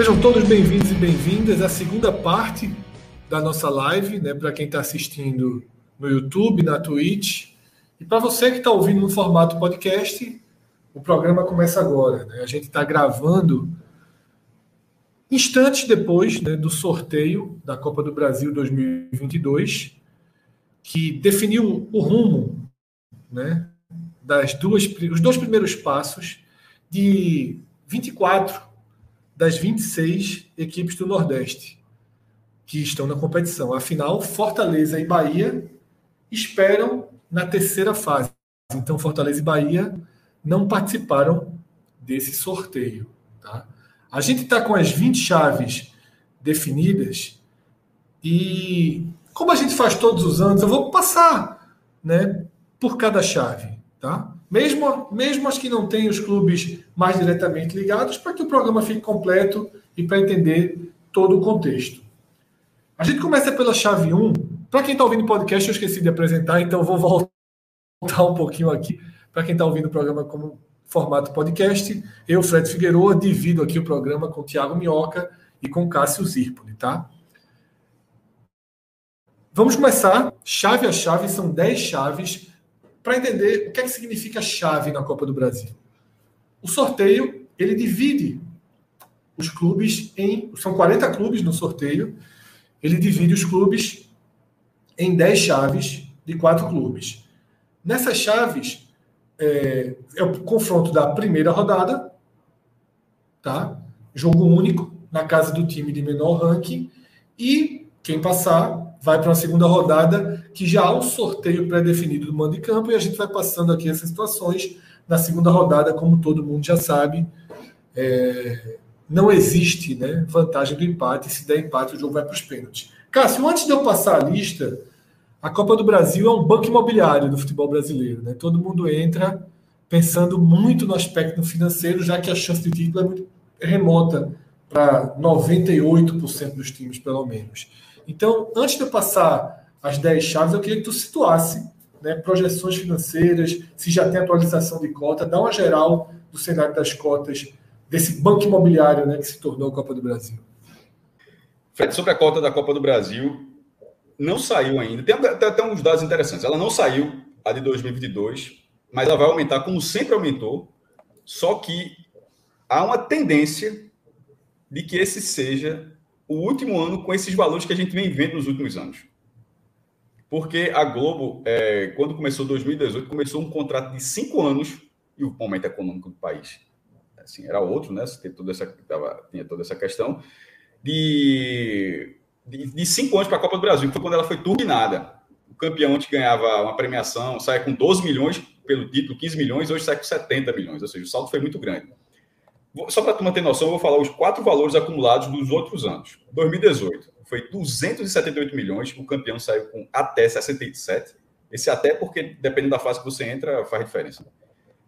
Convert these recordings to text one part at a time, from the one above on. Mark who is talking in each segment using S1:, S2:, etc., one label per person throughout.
S1: Sejam todos bem-vindos e bem-vindas à segunda parte da nossa live, né? Para quem está assistindo no YouTube, na Twitch. E para você que está ouvindo no formato podcast, o programa começa agora. Né? A gente está gravando instantes depois né, do sorteio da Copa do Brasil 2022, que definiu o rumo né, das duas, os dois primeiros passos de 24 das 26 equipes do Nordeste que estão na competição. Afinal, Fortaleza e Bahia esperam na terceira fase. Então, Fortaleza e Bahia não participaram desse sorteio. Tá? A gente está com as 20 chaves definidas e, como a gente faz todos os anos, eu vou passar né, por cada chave. Tá? Mesmo, mesmo as que não têm os clubes mais diretamente ligados, para que o programa fique completo e para entender todo o contexto. A gente começa pela chave 1. Para quem está ouvindo o podcast, eu esqueci de apresentar, então vou voltar um pouquinho aqui. Para quem está ouvindo o programa como formato podcast, eu, Fred Figueroa, divido aqui o programa com o Tiago Minhoca e com o Cássio Zirpoli, tá? Vamos começar chave a chave, são 10 chaves para entender o que é que significa chave na Copa do Brasil. O sorteio, ele divide os clubes em. São 40 clubes no sorteio. Ele divide os clubes em 10 chaves de quatro clubes. Nessas chaves, é, é o confronto da primeira rodada, tá? Jogo único na casa do time de menor ranking. E quem passar vai para uma segunda rodada que já há um sorteio pré-definido do mando de campo e a gente vai passando aqui essas situações. Na segunda rodada, como todo mundo já sabe, é, não existe né, vantagem do empate. Se der empate, o jogo vai para os pênaltis. Cássio, antes de eu passar a lista, a Copa do Brasil é um banco imobiliário do futebol brasileiro. Né? Todo mundo entra pensando muito no aspecto financeiro, já que a chance de título é muito remota para 98% dos times, pelo menos. Então, antes de eu passar as 10 chaves, eu queria que tu situasse né, projeções financeiras, se já tem atualização de cota, dá uma geral do cenário das cotas desse banco imobiliário né, que se tornou a Copa do Brasil.
S2: Fred, sobre a cota da Copa do Brasil, não saiu ainda. Tem até, até uns dados interessantes. Ela não saiu, a de 2022, mas ela vai aumentar como sempre aumentou, só que há uma tendência de que esse seja o último ano com esses valores que a gente vem vendo nos últimos anos. Porque a Globo, é, quando começou 2018, começou um contrato de cinco anos e o momento econômico do país assim, era outro, né? Tinha toda essa, tava, tinha toda essa questão de, de, de cinco anos para a Copa do Brasil, que foi quando ela foi turbinada. O campeão antes ganhava uma premiação, saia com 12 milhões pelo título, 15 milhões, hoje sai com 70 milhões, ou seja, o saldo foi muito grande. Só para tu manter noção, eu vou falar os quatro valores acumulados dos outros anos. 2018 foi 278 milhões, o campeão saiu com até 67. Esse até porque, dependendo da fase que você entra, faz diferença.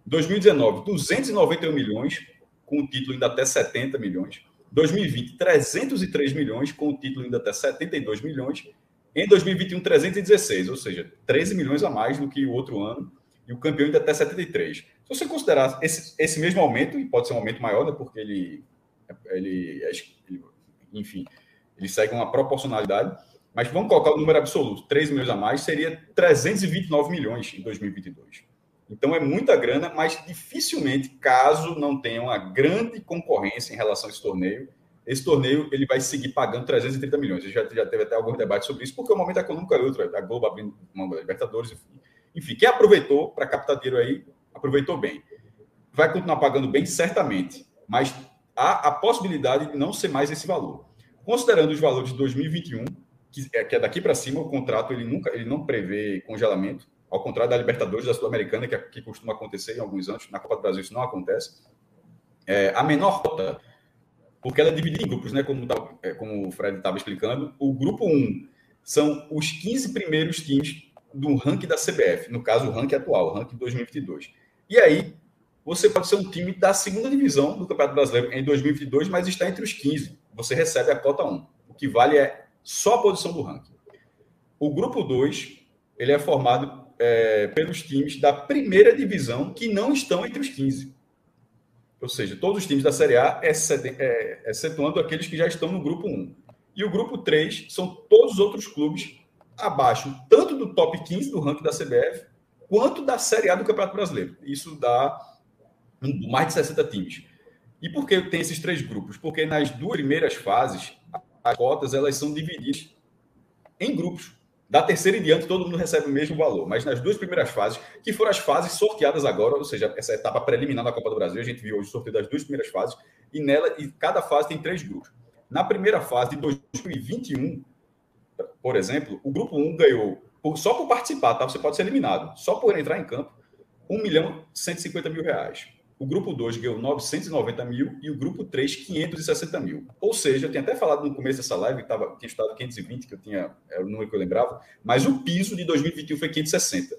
S2: 2019, 291 milhões, com o título ainda até 70 milhões. 2020, 303 milhões, com o título ainda até 72 milhões. Em 2021, 316, ou seja, 13 milhões a mais do que o outro ano. E o campeão ainda até 73. Se você considerar esse, esse mesmo aumento, e pode ser um aumento maior, né, porque ele, ele, ele, enfim, ele segue uma proporcionalidade, mas vamos colocar o número absoluto, 3 milhões a mais, seria 329 milhões em 2022. Então é muita grana, mas dificilmente, caso não tenha uma grande concorrência em relação a esse torneio, esse torneio ele vai seguir pagando 330 milhões. Já, já teve até alguns debates sobre isso, porque o momento econômico é outro. A Globo abrindo uma Libertadores, enfim. Quem aproveitou para captar dinheiro aí, aproveitou bem. Vai continuar pagando bem, certamente, mas há a possibilidade de não ser mais esse valor. Considerando os valores de 2021, que é, que é daqui para cima, o contrato ele nunca ele não prevê congelamento, ao contrário da Libertadores, da Sul-Americana, que, é, que costuma acontecer em alguns anos, na Copa do Brasil isso não acontece. É, a menor cota, porque ela é dividida em grupos, né, como, é, como o Fred estava explicando, o grupo 1 são os 15 primeiros times do ranking da CBF, no caso o ranking atual, o ranking 2022. E aí, você pode ser um time da segunda divisão do Campeonato Brasileiro em 2022, mas está entre os 15. Você recebe a cota 1. O que vale é só a posição do ranking. O grupo 2, ele é formado é, pelos times da primeira divisão que não estão entre os 15. Ou seja, todos os times da Série A, é, excetuando aqueles que já estão no grupo 1. E o grupo 3 são todos os outros clubes abaixo, tanto do top 15 do ranking da CBF, quanto da Série A do Campeonato Brasileiro. Isso dá mais de 60 times. E por que tem esses três grupos? Porque nas duas primeiras fases, as cotas elas são divididas em grupos. Da terceira em diante, todo mundo recebe o mesmo valor. Mas nas duas primeiras fases, que foram as fases sorteadas agora, ou seja, essa etapa preliminar da Copa do Brasil, a gente viu hoje o sorteio das duas primeiras fases, e nela, e cada fase tem três grupos. Na primeira fase de 2021, por exemplo, o grupo 1 ganhou, só por participar, tá? Você pode ser eliminado, só por entrar em campo, 1 milhão 150 mil reais. O grupo 2 ganhou 990 mil e o grupo 3, 560 mil. Ou seja, eu tinha até falado no começo dessa live, que tava, tinha estado 520, que eu tinha, era o número que eu lembrava, mas o piso de 2021 foi 560.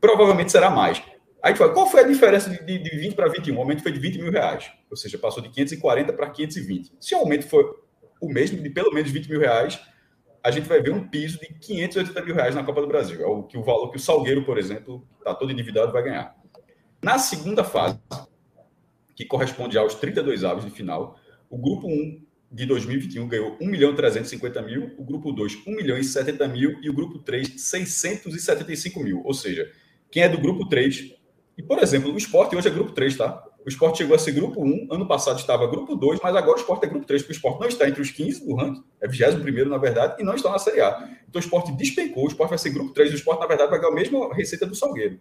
S2: Provavelmente será mais. Aí fala, qual foi a diferença de, de, de 20 para 21? O aumento foi de 20 mil reais. Ou seja, passou de 540 para 520. Se o aumento for o mesmo, de pelo menos 20 mil reais, a gente vai ver um piso de 580 mil reais na Copa do Brasil. É o que o valor que o Salgueiro, por exemplo, está todo endividado, vai ganhar. Na segunda fase, que corresponde aos 32 avos de final, o grupo 1 de 2021 ganhou 1 milhão 350 mil, o grupo 2, 1 milhão e 70 mil, e o grupo 3, 675 mil. Ou seja, quem é do grupo 3, e por exemplo, o esporte hoje é grupo 3, tá? O esporte chegou a ser grupo 1, ano passado estava grupo 2, mas agora o esporte é grupo 3, porque o esporte não está entre os 15 do ranking, é 21 na verdade, e não está na Série A. Então o esporte despencou, o esporte vai ser grupo 3, o esporte, na verdade, vai ganhar a mesma receita do Salgueiro.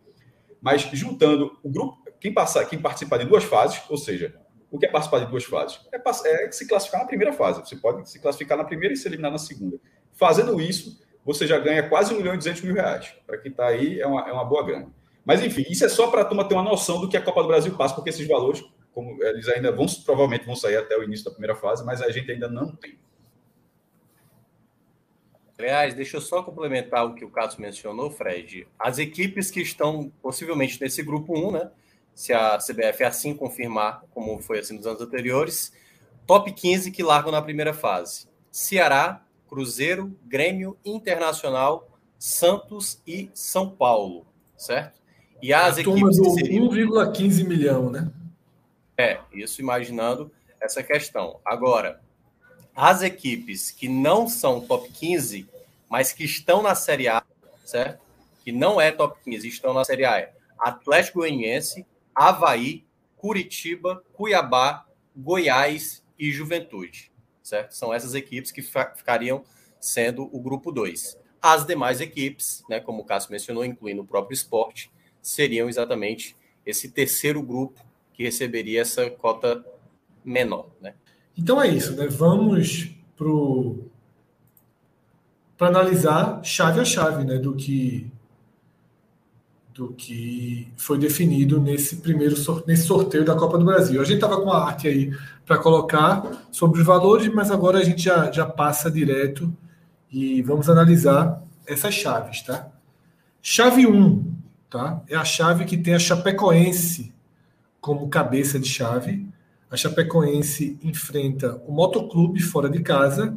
S2: Mas juntando o grupo, quem, passar, quem participar de duas fases, ou seja, o que é participar de duas fases? É, é se classificar na primeira fase. Você pode se classificar na primeira e se eliminar na segunda. Fazendo isso, você já ganha quase 1 milhão e 200 mil reais. Para quem está aí, é uma, é uma boa grana. Mas, enfim, isso é só para a turma ter uma noção do que a Copa do Brasil passa, porque esses valores, como eles ainda vão, provavelmente vão sair até o início da primeira fase, mas a gente ainda não tem.
S3: Aliás, deixa eu só complementar o que o Carlos mencionou, Fred. As equipes que estão possivelmente nesse grupo 1, né? Se a CBF assim confirmar, como foi assim nos anos anteriores, top 15 que largam na primeira fase: Ceará, Cruzeiro, Grêmio, Internacional, Santos e São Paulo, certo?
S1: E as a equipes. Turma seriam... 1,15 milhão, né?
S3: É, isso imaginando essa questão. Agora, as equipes que não são top 15, mas que estão na Série A, certo? Que não é top 15, estão na Série A. É Atlético Goianiense, Havaí, Curitiba, Cuiabá, Goiás e Juventude, certo? São essas equipes que ficariam sendo o grupo 2. As demais equipes, né, como o Cássio mencionou, incluindo o próprio esporte, seriam exatamente esse terceiro grupo que receberia essa cota menor. Né?
S1: Então é isso, né? Vamos para analisar chave a chave né, do que do que foi definido nesse primeiro nesse sorteio da Copa do Brasil. A gente estava com a arte aí para colocar sobre os valores, mas agora a gente já, já passa direto e vamos analisar essas chaves, tá? Chave 1, tá? É a chave que tem a Chapecoense como cabeça de chave. A Chapecoense enfrenta o Motoclube fora de casa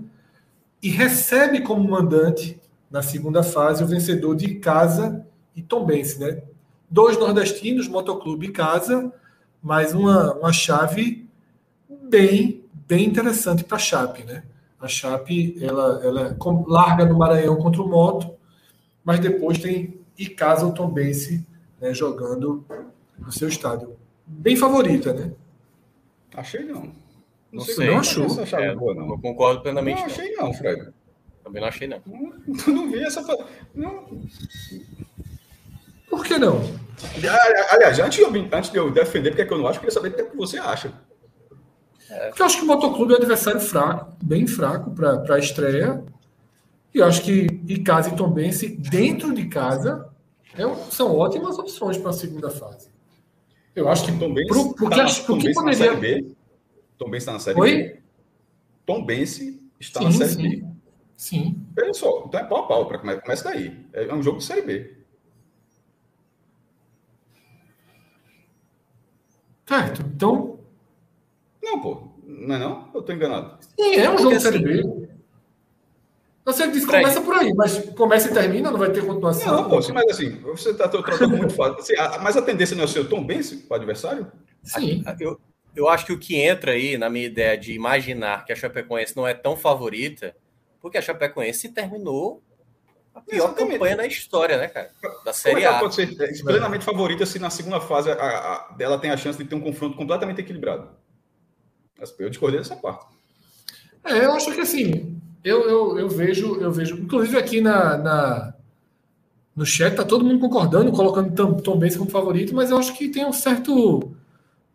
S1: e recebe como mandante na segunda fase o vencedor de casa e Tombense, né? Dois nordestinos, Motoclube e Casa, mas uma, uma chave bem bem interessante para a Chape, né? A Chape ela, ela larga no Maranhão contra o Moto, mas depois tem e Casa o Tombense né, jogando no seu estádio. Bem favorita, né?
S2: Achei não. Não,
S3: não sei, não achou. É, boa, não. Eu concordo plenamente.
S2: Não achei não, Fred.
S3: Também não achei não.
S2: Não, não vi essa. Não.
S1: Por que não?
S2: Aliás, antes de eu, antes de eu defender porque é que eu não acho, eu queria saber o que, é que você acha.
S1: É. Porque eu acho que o Motoclube é um adversário fraco, bem fraco para a estreia. E eu acho que Icasa e Tombense, dentro de casa, é, são ótimas opções para a segunda fase. Eu acho que.
S2: Tom Bense porque tá acho, que poderia. B. Tom Bense está na série Oi? B. Tom Bense está sim, na série
S1: sim.
S2: B.
S1: Sim.
S2: Veja só, então é pau a pau, para começa daí. É um jogo de série B.
S1: Certo. Então.
S2: Não, pô. Não é não? Eu estou enganado.
S1: Sim, é um jogo de série B. Você disse começa por aí, mas começa e termina, não vai ter continuação.
S2: Não, pô, sim, mas assim, você está tratando muito fácil. Assim, a, mas a tendência não é o seu Tom Benz para o adversário?
S3: Sim. Eu, eu acho que o que entra aí na minha ideia de imaginar que a Chapecoense não é tão favorita, porque a Chapecoense terminou a pior Exatamente. campanha na história, né, cara? Da Série Como é
S2: A. pode ser plenamente favorita se na segunda fase a, a, ela tem a chance de ter um confronto completamente equilibrado? Eu discordei dessa parte.
S1: É, eu acho que assim, eu, eu, eu, vejo, eu vejo, inclusive aqui na, na no chat tá todo mundo concordando, colocando Tom, Tom Benz como favorito, mas eu acho que tem um certo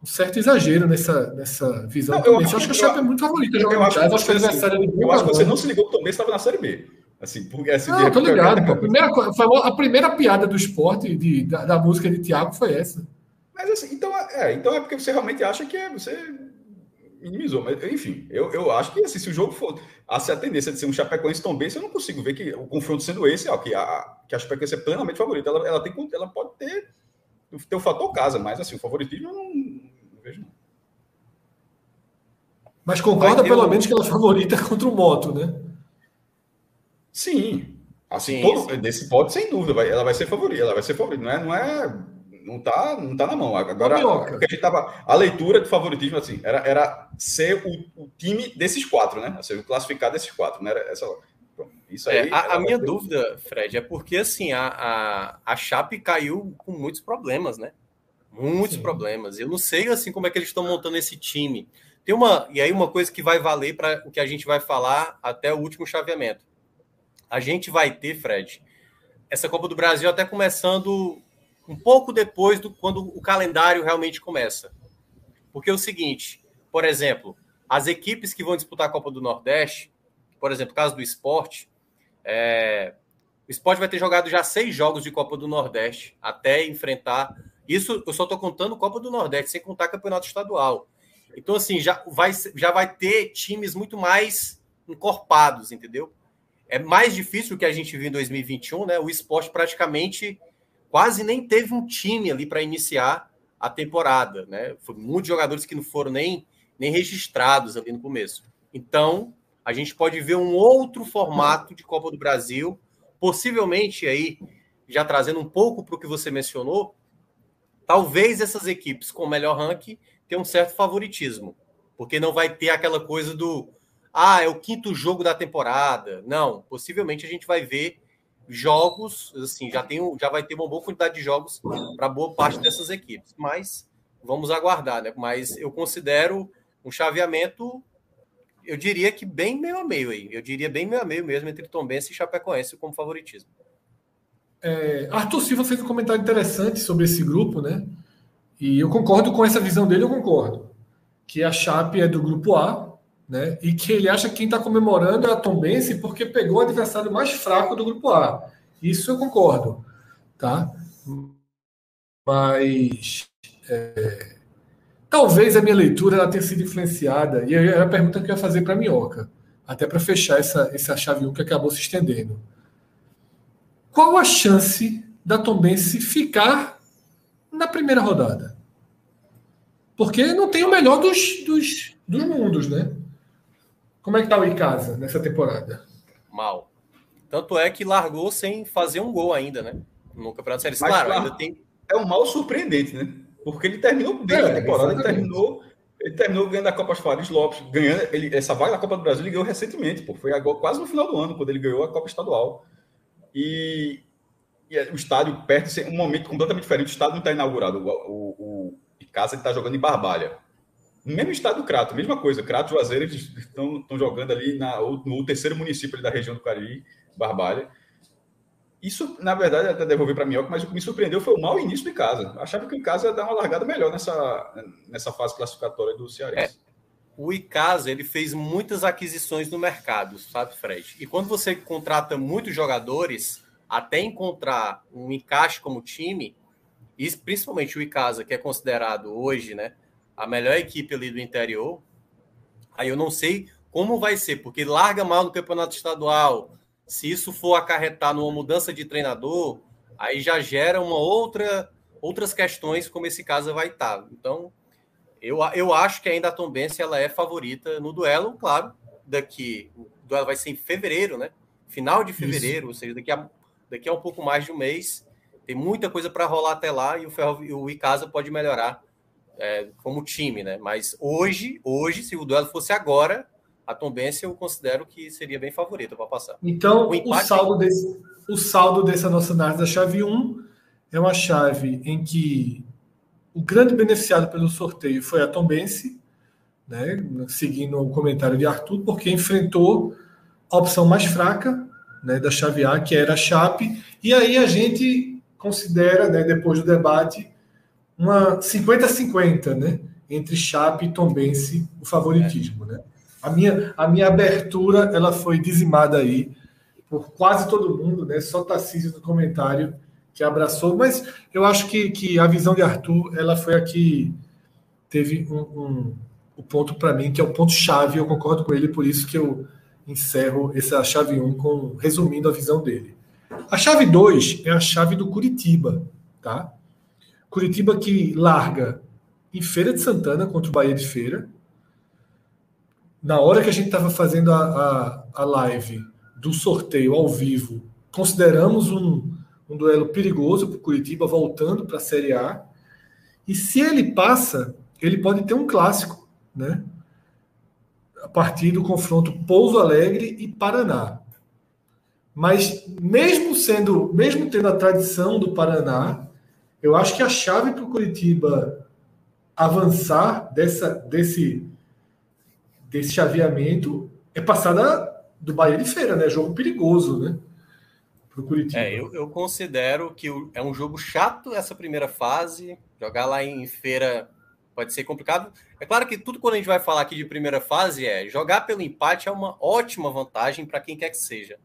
S1: um certo exagero nessa, nessa visão. Não, eu, eu, acho que o Chape é muito favorito.
S2: Eu, eu acho, que, acho que, assim, eu acho que você não se ligou que o Tom Benz estava na Série B. Assim, porque, assim,
S1: não, tô ligado. A primeira, a primeira piada do esporte, de, da, da música de Thiago, foi essa.
S2: Mas assim, então é, então é porque você realmente acha que é, você minimizou. Mas, enfim, eu, eu acho que assim, se o jogo for. A, se a tendência de ser um Chapecoense tão bem, eu não consigo ver que o confronto sendo esse, ó, que a, que a Chapecoense é plenamente favorita. Ela, ela, tem, ela pode ter, ter o fator casa, mas assim, o favoritismo eu não, não vejo. Não.
S1: Mas concorda pelo um... menos que ela é favorita contra o Moto, né?
S2: Sim. Assim, sim, todo, sim. desse pode, sem dúvida, vai, ela vai ser favorita, ela vai ser favorita. Não é, não é não tá, não tá na mão. Agora, a, a, gente tava, a leitura de favoritismo assim, era, era ser o, o time desses quatro, né? Ou seja, classificar desses quatro, né? Era essa,
S3: isso aí, é, a, a minha ter... dúvida, Fred, é porque assim, a, a, a Chape caiu com muitos problemas, né? Muitos Sim. problemas. Eu não sei assim como é que eles estão montando esse time. Tem uma, e aí uma coisa que vai valer para o que a gente vai falar até o último chaveamento. A gente vai ter, Fred, essa Copa do Brasil até começando um pouco depois do quando o calendário realmente começa. Porque é o seguinte, por exemplo, as equipes que vão disputar a Copa do Nordeste, por exemplo, no caso do esporte, é, o esporte vai ter jogado já seis jogos de Copa do Nordeste até enfrentar. Isso eu só estou contando Copa do Nordeste, sem contar campeonato estadual. Então, assim, já vai, já vai ter times muito mais encorpados, entendeu? É mais difícil que a gente viu em 2021, né? O esporte praticamente quase nem teve um time ali para iniciar a temporada, né? Foi muitos jogadores que não foram nem, nem registrados ali no começo. Então, a gente pode ver um outro formato de Copa do Brasil, possivelmente aí, já trazendo um pouco para o que você mencionou, talvez essas equipes com melhor ranking tenham um certo favoritismo, porque não vai ter aquela coisa do ah, é o quinto jogo da temporada. Não, possivelmente a gente vai ver jogos, assim, já, tem, já vai ter uma boa quantidade de jogos para boa parte dessas equipes. Mas vamos aguardar, né? Mas eu considero um chaveamento, eu diria que bem meio a meio aí. Eu diria bem meio a meio mesmo entre Tombense e Chapecoense como favoritismo.
S1: É, Arthur Silva fez um comentário interessante sobre esse grupo, né? E eu concordo com essa visão dele, eu concordo. Que a Chape é do grupo A, né? E que ele acha que quem está comemorando é a Tombense porque pegou o adversário mais fraco do grupo A. Isso eu concordo, tá? Mas é, talvez a minha leitura ela tenha sido influenciada, e é a pergunta que eu ia fazer para a Minhoca, até para fechar essa, essa chave 1 que acabou se estendendo. Qual a chance da Tombense ficar na primeira rodada? Porque não tem o melhor dos, dos, dos mundos, né? Como é que tá o Icasa nessa temporada?
S3: Mal. Tanto é que largou sem fazer um gol ainda, né? No Campeonato Série Claro,
S2: ainda tem. É um mal surpreendente, né? Porque ele terminou bem é, a temporada, ele terminou, ele terminou ganhando a Copa Fares Lopes, ganhando ele, essa vaga da Copa do Brasil ele ganhou recentemente, pô, foi agora, quase no final do ano, quando ele ganhou a Copa Estadual. E, e o estádio perto de um momento completamente diferente, o estádio não está inaugurado, o, o, o Icasa está jogando em Barbalha. No mesmo estado do Crato, mesma coisa. Crato Juazeiro estão, estão jogando ali na, no terceiro município da região do Cariri, Barbalha. Isso, na verdade, até devolver para Minhoca, mas o que me surpreendeu foi o mau início de casa. Achava que o casa ia dar uma largada melhor nessa, nessa fase classificatória do Cearense. É.
S3: O Icasa ele fez muitas aquisições no mercado, sabe, Fred? E quando você contrata muitos jogadores, até encontrar um encaixe como time, e principalmente o Icasa, que é considerado hoje, né, a melhor equipe ali do interior, aí eu não sei como vai ser, porque larga mal no campeonato estadual. Se isso for acarretar numa mudança de treinador, aí já gera uma outra outras questões como esse caso vai estar. Então, eu, eu acho que ainda a Tombense ela é favorita no duelo, claro, daqui o duelo vai ser em fevereiro, né? Final de fevereiro, isso. ou seja, daqui a, daqui a um pouco mais de um mês. Tem muita coisa para rolar até lá e o, Ferro, o Icasa pode melhorar é, como time, né? Mas hoje, hoje, se o duelo fosse agora, a Tombense eu considero que seria bem favorita para passar.
S1: Então, o, o, saldo desse, o saldo dessa nossa análise da chave 1 é uma chave em que o grande beneficiado pelo sorteio foi a Tombense, né? seguindo o comentário de Arthur, porque enfrentou a opção mais fraca né, da chave A, que era a Chape, e aí a gente considera, né, depois do debate, uma 50-50, né? Entre Chape e Tombense, o favoritismo, né? A minha, a minha abertura, ela foi dizimada aí por quase todo mundo, né? Só Tarcísio no comentário que abraçou, mas eu acho que, que a visão de Arthur, ela foi a que teve um, um o ponto para mim, que é o ponto chave, eu concordo com ele, por isso que eu encerro essa chave 1 com resumindo a visão dele. A chave 2 é a chave do Curitiba, tá? Curitiba que larga em Feira de Santana contra o Bahia de Feira. Na hora que a gente estava fazendo a, a, a, live do sorteio ao vivo, consideramos um, um duelo perigoso para o Curitiba voltando para a Série A. E se ele passa, ele pode ter um clássico, né? A partir do confronto Pouso Alegre e Paraná. Mas mesmo sendo, mesmo tendo a tradição do Paraná, eu acho que a chave para o Curitiba avançar dessa, desse, desse chaveamento é passada do Bahia de Feira, né? Jogo perigoso, né?
S3: Para o Curitiba. É, eu, eu considero que é um jogo chato essa primeira fase. Jogar lá em Feira pode ser complicado. É claro que tudo quando a gente vai falar aqui de primeira fase é jogar pelo empate é uma ótima vantagem para quem quer que seja.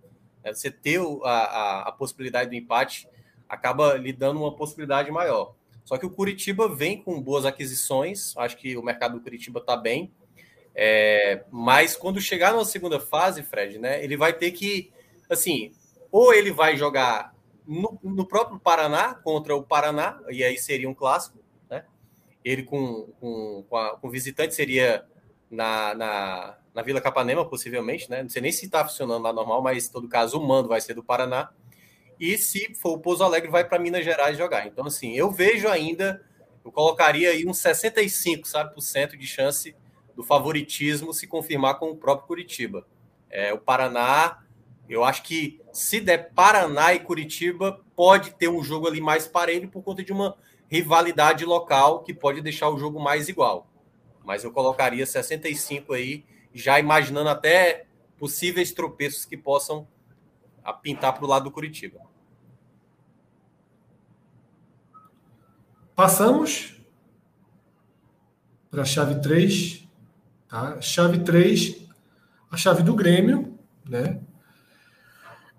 S3: É, você ter a, a, a possibilidade do empate acaba lhe dando uma possibilidade maior. Só que o Curitiba vem com boas aquisições, acho que o mercado do Curitiba está bem. É, mas quando chegar na segunda fase, Fred, né, ele vai ter que, assim, ou ele vai jogar no, no próprio Paraná contra o Paraná, e aí seria um clássico, né? Ele com, com, com, a, com o visitante seria na, na, na Vila Capanema, possivelmente, né? Não sei nem se está funcionando lá normal, mas em todo caso o mando vai ser do Paraná. E se for o Pouso Alegre, vai para Minas Gerais jogar. Então, assim, eu vejo ainda, eu colocaria aí uns 65, sabe, por cento de chance do favoritismo se confirmar com o próprio Curitiba. É, o Paraná, eu acho que se der Paraná e Curitiba, pode ter um jogo ali mais parelho por conta de uma rivalidade local que pode deixar o jogo mais igual. Mas eu colocaria 65 aí, já imaginando até possíveis tropeços que possam pintar para o lado do Curitiba.
S1: Passamos para a chave 3. Tá? Chave 3, a chave do Grêmio, né?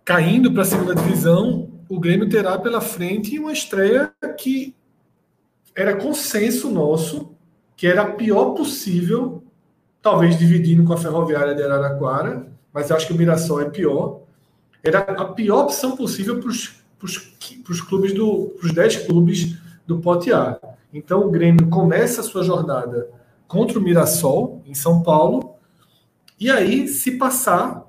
S1: Caindo para a segunda divisão, o Grêmio terá pela frente uma estreia que era consenso nosso, que era a pior possível, talvez dividindo com a Ferroviária de Araraquara, mas acho que o Mirassol é pior. Era a pior opção possível para os clubes do. para os 10 clubes do pote A. Então o Grêmio começa a sua jornada contra o Mirassol, em São Paulo, e aí, se passar,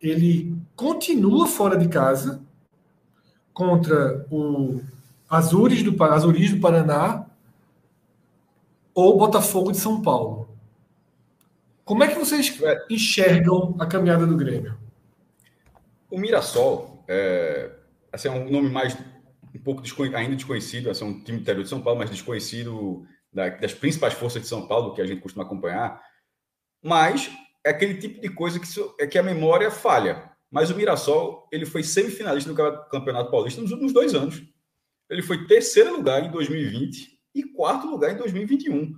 S1: ele continua fora de casa contra o Azures do, Azures do Paraná ou Botafogo de São Paulo. Como é que vocês é. enxergam a caminhada do Grêmio?
S2: O Mirassol é, assim, é um nome mais um pouco ainda desconhecido, é um time interior de São Paulo, mas desconhecido da, das principais forças de São Paulo que a gente costuma acompanhar. Mas é aquele tipo de coisa que, é que a memória falha. Mas o Mirassol, ele foi semifinalista do Campeonato Paulista nos últimos dois anos. Ele foi terceiro lugar em 2020 e quarto lugar em 2021.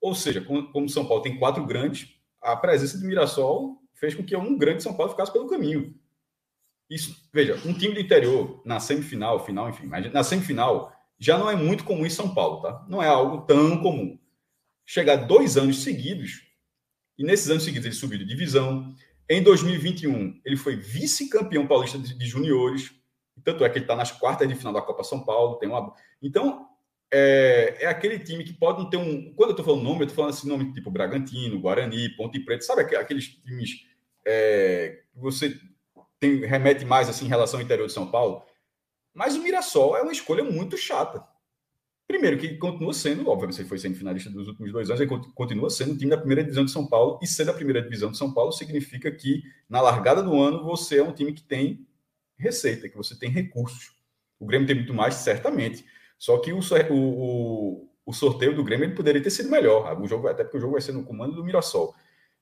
S2: Ou seja, como São Paulo tem quatro grandes, a presença do Mirassol fez com que um grande São Paulo ficasse pelo caminho. Isso, veja, um time do interior na semifinal, final, enfim, mas na semifinal já não é muito comum em São Paulo, tá? Não é algo tão comum. Chegar dois anos seguidos, e nesses anos seguidos ele subiu de divisão. Em 2021, ele foi vice-campeão paulista de, de juniores, tanto é que ele está nas quartas de final da Copa São Paulo. Tem uma... Então, é, é, aquele time que pode não ter um. Quando eu estou falando nome, eu estou falando assim, nome tipo Bragantino, Guarani, Ponte Preta, sabe aqueles times é, que você tem, remete mais assim em relação ao interior de São Paulo? Mas o Mirassol é uma escolha muito chata. Primeiro, que continua sendo, obviamente, ele foi semifinalista dos últimos dois anos, ele continua sendo o time da primeira divisão de São Paulo, e ser da primeira divisão de São Paulo significa que, na largada do ano, você é um time que tem receita, que você tem recursos. O Grêmio tem muito mais, certamente. Só que o, o, o sorteio do Grêmio ele poderia ter sido melhor. O jogo, até porque o jogo vai ser no comando do Mirassol.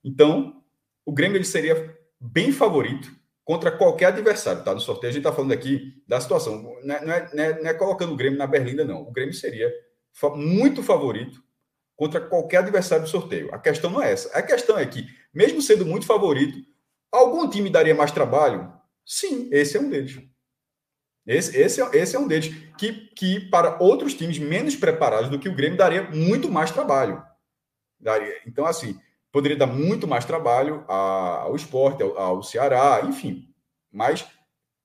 S2: Então, o Grêmio ele seria bem favorito contra qualquer adversário, tá? No sorteio, a gente está falando aqui da situação. Não é, não, é, não, é, não é, colocando o Grêmio na berlinda, não. O Grêmio seria muito favorito contra qualquer adversário do sorteio. A questão não é essa. A questão é que, mesmo sendo muito favorito, algum time daria mais trabalho? Sim, esse é um deles. Esse, esse, é, esse é um deles. Que, que para outros times menos preparados do que o Grêmio daria muito mais trabalho. Daria. Então, assim, poderia dar muito mais trabalho ao esporte, ao, Ceará, enfim. Mas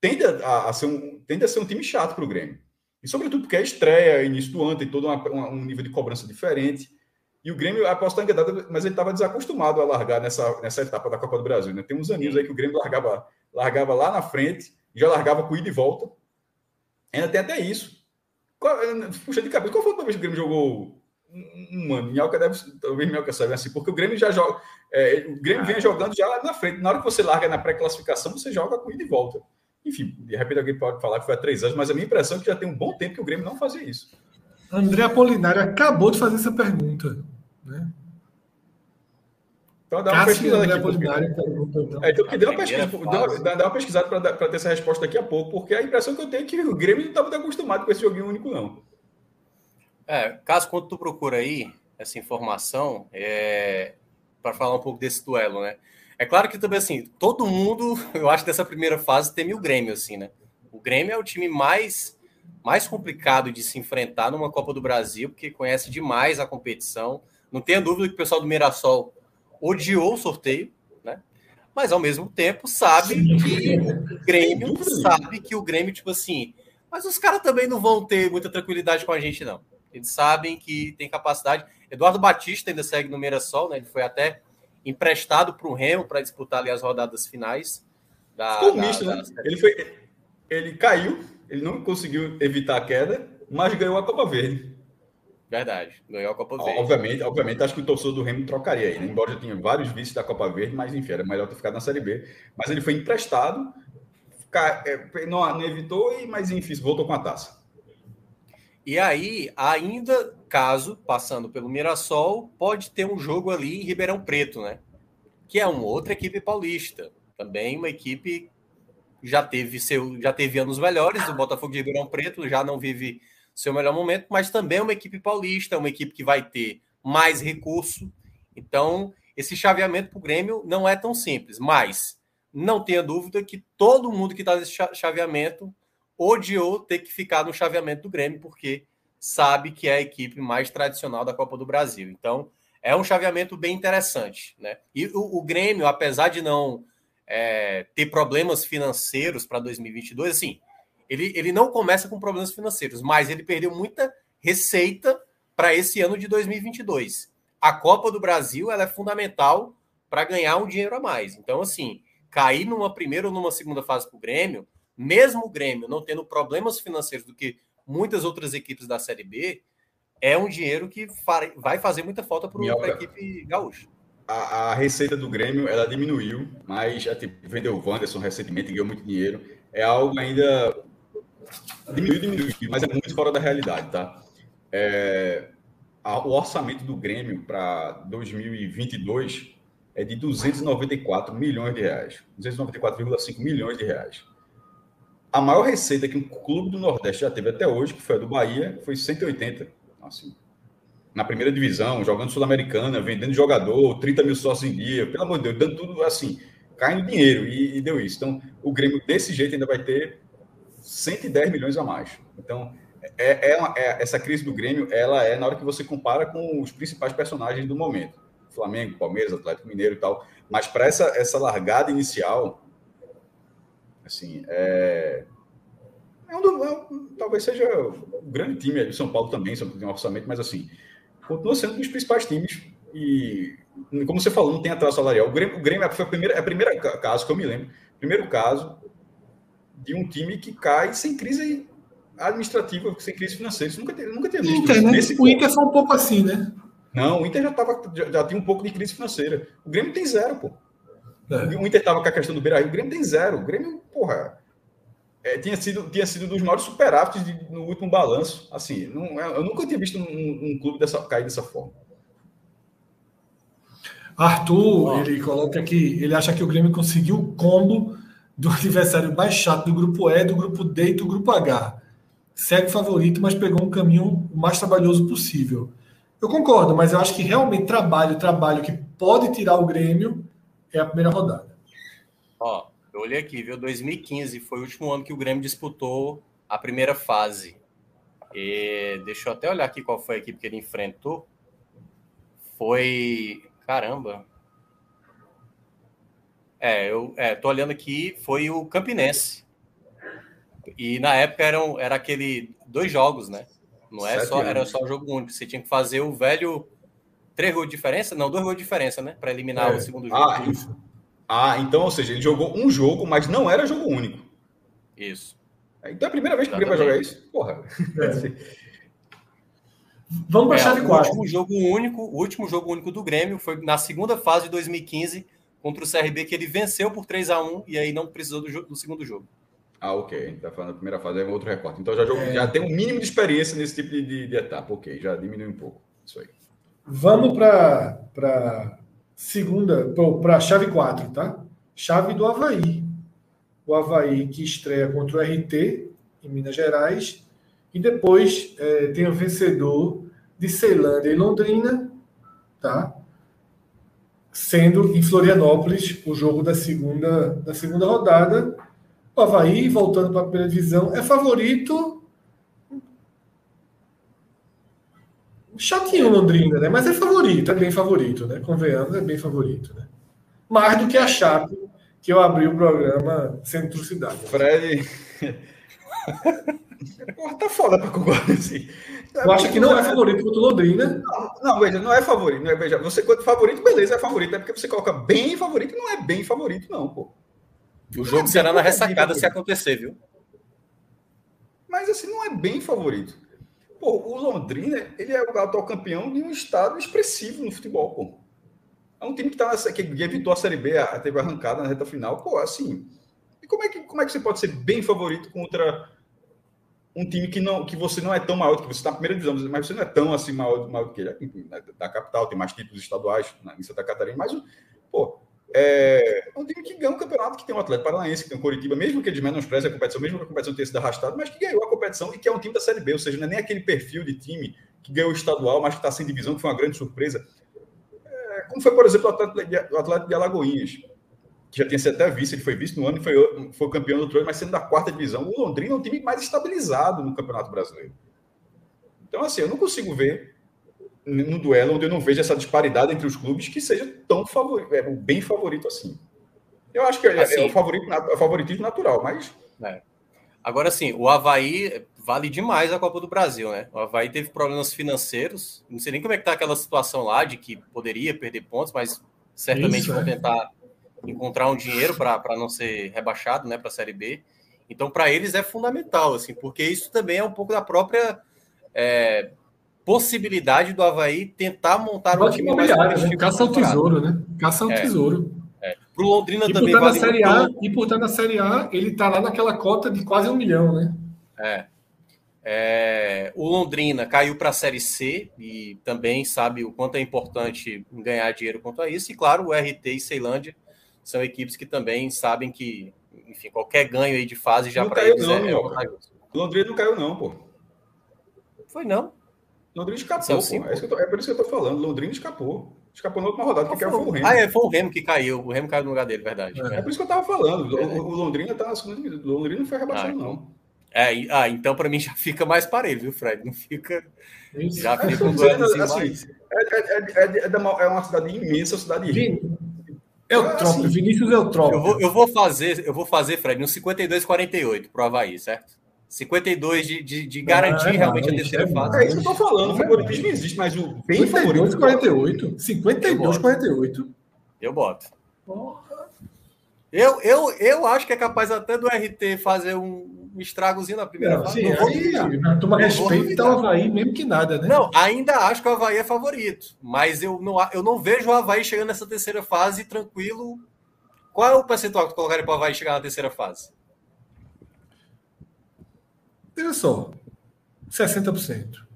S2: tende a, a, ser um, tende a ser um time chato para o Grêmio. E sobretudo porque é estreia, início do ano, tem todo uma, uma, um nível de cobrança diferente. E o Grêmio, aposto estar enganado, mas ele estava desacostumado a largar nessa, nessa etapa da Copa do Brasil. Né? Tem uns aninhos aí que o Grêmio largava, largava lá na frente, já largava com ida e volta. Ainda tem até isso. Qual, puxa de cabeça, qual foi a última vez que o Grêmio jogou um ano? Minhoca deve, talvez Minhoca saiba assim, porque o Grêmio já joga. É, o Grêmio ah, vem jogando já lá na frente. Na hora que você larga na pré-classificação, você joga com ida e volta. Enfim, de repente alguém pode falar que foi há três anos, mas a minha impressão é que já tem um bom tempo que o Grêmio não fazia isso.
S1: André Apolinário acabou de fazer essa pergunta. Né?
S2: Então dá uma pesquisada aqui. Então. É, então, que dê uma pesquisa, dá, uma pesquisada para ter essa resposta daqui a pouco, porque a impressão que eu tenho é que o Grêmio não estava muito acostumado com esse joguinho único, não.
S3: É, caso quando tu procura aí essa informação, é, para falar um pouco desse duelo, né? É claro que também, assim, todo mundo, eu acho, dessa primeira fase teme o Grêmio, assim, né? O Grêmio é o time mais, mais complicado de se enfrentar numa Copa do Brasil, porque conhece demais a competição. Não tenha dúvida que o pessoal do Mirassol odiou o sorteio, né? Mas ao mesmo tempo sabe que o Grêmio sabe que o Grêmio, tipo assim, mas os caras também não vão ter muita tranquilidade com a gente, não. Eles sabem que tem capacidade. Eduardo Batista ainda segue no Mirassol, né? Ele foi até emprestado para o Remo para disputar ali as rodadas finais.
S2: Da, Ficou da, misto, da, né? Ele, foi, ele caiu, ele não conseguiu evitar a queda, mas ganhou a Copa Verde.
S3: Verdade, ganhou a Copa Verde.
S2: Obviamente, obviamente acho que o torcedor do Remo trocaria aí, né? embora já tinha vários vices da Copa Verde, mas enfim, era melhor ter ficado na Série B. Mas ele foi emprestado, é, não, não evitou, mas enfim, voltou com a taça.
S3: E aí, ainda, caso, passando pelo Mirassol, pode ter um jogo ali em Ribeirão Preto, né? Que é uma outra equipe paulista. Também uma equipe já teve seu, já teve anos melhores, o Botafogo de Ribeirão Preto já não vive seu melhor momento, mas também é uma equipe paulista, uma equipe que vai ter mais recurso. Então, esse chaveamento para o Grêmio não é tão simples, mas não tenha dúvida que todo mundo que está nesse chaveamento odiou ter que ficar no chaveamento do Grêmio, porque sabe que é a equipe mais tradicional da Copa do Brasil. Então, é um chaveamento bem interessante. Né? E o, o Grêmio, apesar de não é, ter problemas financeiros para 2022, assim, ele, ele não começa com problemas financeiros, mas ele perdeu muita receita para esse ano de 2022. A Copa do Brasil ela é fundamental para ganhar um dinheiro a mais. Então, assim, cair numa primeira ou numa segunda fase para o Grêmio, mesmo o Grêmio não tendo problemas financeiros do que muitas outras equipes da Série B, é um dinheiro que vai fazer muita falta para a equipe gaúcha.
S2: A, a, receita do Grêmio ela diminuiu, mas já tipo, vendeu o Wanderson recentemente, ganhou muito dinheiro. É algo ainda Diminuiu, diminuiu, mas é muito fora da realidade, tá? É, a, o orçamento do Grêmio para 2022 é de 294 milhões de reais. 294,5 milhões de reais. A maior receita que um clube do Nordeste já teve até hoje, que foi a do Bahia, foi 180. Assim, na primeira divisão, jogando Sul-Americana, vendendo jogador, 30 mil sócios em dia, pelo amor de Deus, dando tudo assim, caindo dinheiro, e, e deu isso. Então, o Grêmio, desse jeito, ainda vai ter 110 milhões a mais. Então, é, é, uma, é, essa crise do Grêmio, ela é na hora que você compara com os principais personagens do momento. Flamengo, Palmeiras, Atlético Mineiro e tal. Mas para essa, essa largada inicial, assim, é, é um, é um, talvez seja um grande time de São Paulo também, São Paulo tem um orçamento, mas assim, continua sendo um dos principais times. E, como você falou, não tem atraso salarial. O Grêmio, o Grêmio foi a primeira, é a primeira caso que eu me lembro, primeiro caso de um time que cai sem crise administrativa, sem crise financeira. Isso nunca, nunca tinha visto.
S1: Inter, né? O Inter foi um pouco assim, né?
S2: Não, o Inter já, tava, já, já tinha um pouco de crise financeira. O Grêmio tem zero, pô. É. O Inter estava com a questão do Beira-Rio, o Grêmio tem zero. O Grêmio, porra, é, tinha, sido, tinha sido dos maiores superávites de, no último balanço. Assim, não, é, eu nunca tinha visto um, um clube dessa, cair dessa forma.
S1: Arthur, ele coloca que ele acha que o Grêmio conseguiu o combo do adversário mais chato do grupo E, do grupo D e do grupo H. Segue favorito, mas pegou um caminho o mais trabalhoso possível. Eu concordo, mas eu acho que realmente trabalho, trabalho que pode tirar o Grêmio é a primeira rodada.
S3: Ó, eu olhei aqui, viu? 2015 foi o último ano que o Grêmio disputou a primeira fase. E deixa eu até olhar aqui qual foi a equipe que ele enfrentou. Foi. Caramba. É, eu é, tô olhando aqui, foi o Campinense. E na época eram, era aquele dois jogos, né? Não é só, era só jogo único. Você tinha que fazer o velho. Três gols de diferença? Não, dois gols de diferença, né? Para eliminar é. o segundo jogo.
S2: Ah, isso. ah, então, ou seja, ele jogou um jogo, mas não era jogo único.
S3: Isso.
S2: Então é a primeira vez que o Grêmio vai jogar isso? Porra. É.
S1: Vamos para a chave 4.
S3: O último, jogo único, o último jogo único do Grêmio foi na segunda fase de 2015 contra o CRB, que ele venceu por 3 a 1 e aí não precisou do, do segundo jogo.
S2: Ah, ok. A gente tá falando da primeira fase, é um outro recorte. Então já, jogo, é... já tem um mínimo de experiência nesse tipo de, de, de etapa. Ok, já diminui um pouco. Isso aí.
S1: Vamos para segunda, para a chave 4, tá? Chave do Havaí. O Havaí que estreia contra o RT em Minas Gerais. E depois é, tem o vencedor de Ceilândia e Londrina, tá? Sendo em Florianópolis o jogo da segunda, da segunda rodada o Havaí, voltando para a primeira divisão, é favorito. Chatinho Londrina, né? Mas é favorito, é bem favorito, né? Convenhamos, é bem favorito, né? Mais do que a Chape, que eu abri o programa sendo trucidado.
S2: Fred. Porra, tá foda pra concordar assim.
S1: Eu acho que não é favorito contra o Londrina.
S2: Não, não, veja, não é favorito. Não é, veja, você, quando favorito, beleza, é favorito. É porque você coloca bem favorito, não é bem favorito, não, pô.
S3: O jogo será na ressacada se acontecer, viu?
S2: Mas assim, não é bem favorito. Pô, o Londrina, ele é o atual campeão de um estado expressivo no futebol, pô. É um time que, tá nessa, que evitou a Série B, teve arrancada na reta final. Pô, assim. E como é que, como é que você pode ser bem favorito contra um time que, não, que você não é tão maior, que você está na primeira divisão, mas você não é tão assim maior, maior que ele. Da capital, tem mais títulos estaduais em Santa Catarina, mas, pô, é, é um time que ganha um campeonato, que tem um atleta paranaense, que tem um Coritiba, mesmo que eles menosprezem a competição, mesmo que a competição tenha sido arrastada, mas que ganhou a competição e que é um time da Série B, ou seja, não é nem aquele perfil de time que ganhou o estadual, mas que está sem divisão, que foi uma grande surpresa. É, como foi, por exemplo, o Atlético de, o Atlético de Alagoinhas, que já tinha sido até vice, ele foi vice no ano e foi, foi campeão do outro mas sendo da quarta divisão. O Londrina é um time mais estabilizado no Campeonato Brasileiro. Então, assim, eu não consigo ver no duelo onde eu não vejo essa disparidade entre os clubes que seja tão favorito, é, bem favorito assim. Eu acho que é, assim, é o favorito, é o favoritismo natural, mas.
S3: É. Agora sim, o Havaí vale demais a Copa do Brasil, né? O Havaí teve problemas financeiros. Não sei nem como é que tá aquela situação lá de que poderia perder pontos, mas certamente Isso, vão é. tentar encontrar um dinheiro para não ser rebaixado, né, para a Série B. Então, para eles é fundamental, assim, porque isso também é um pouco da própria é, possibilidade do Havaí tentar montar
S1: um time mais né? Caça ao tesouro, né? Caça ao é. tesouro.
S3: É. Para o Londrina
S1: e
S3: também
S1: vale na série A, E por estar na Série A, ele está lá naquela cota de quase um milhão, né?
S3: É. É, o Londrina caiu para a Série C e também sabe o quanto é importante ganhar dinheiro quanto a isso. E claro, o RT e Ceilândia são equipes que também sabem que, enfim, qualquer ganho aí de fase já para eles
S2: não,
S3: é, é.
S2: Londrina não caiu, não, pô.
S3: Foi não.
S2: Londrina escapou, pô. É, tô, é, por isso que eu tô falando. Londrina escapou. Escapou na última rodada, que caiu foi o Remo.
S3: Ah, é, foi o Remo que caiu. O Remo caiu no lugar dele, verdade.
S2: É, é por isso que eu tava falando. O, o Londrina tá na segunda divisão. O Londrina não foi rebaixado, ah, então. não.
S3: É, ah, então para mim já fica mais parelho, viu, Fred? Não fica.
S2: Isso. Já fica um duelo assim, é, é, uma cidade imensa, uma cidade rica.
S1: Eutrópio, assim, Vinícius Eutrópio.
S3: Eu vou, eu vou fazer, eu vou fazer, Fred, no 52-48 pro Havaí, certo? 52 de, de, de garantir ah, realmente não, a terceira é fase.
S2: É isso que eu tô falando. O favoritismo não existe, mas o bem 52, favorito.
S1: 48. 52, 48.
S3: Eu boto. Porra. Eu, eu, eu acho que é capaz até do RT fazer um estragozinho na primeira
S1: não, fase. Sim, não aí, a turma respeita o Havaí mesmo que nada, né?
S3: Não, ainda acho que o Havaí é favorito. Mas eu não, eu não vejo o Havaí chegando nessa terceira fase tranquilo. Qual é o percentual que tu colocaria para o Havaí chegar na terceira fase?
S1: Veja só, 60%.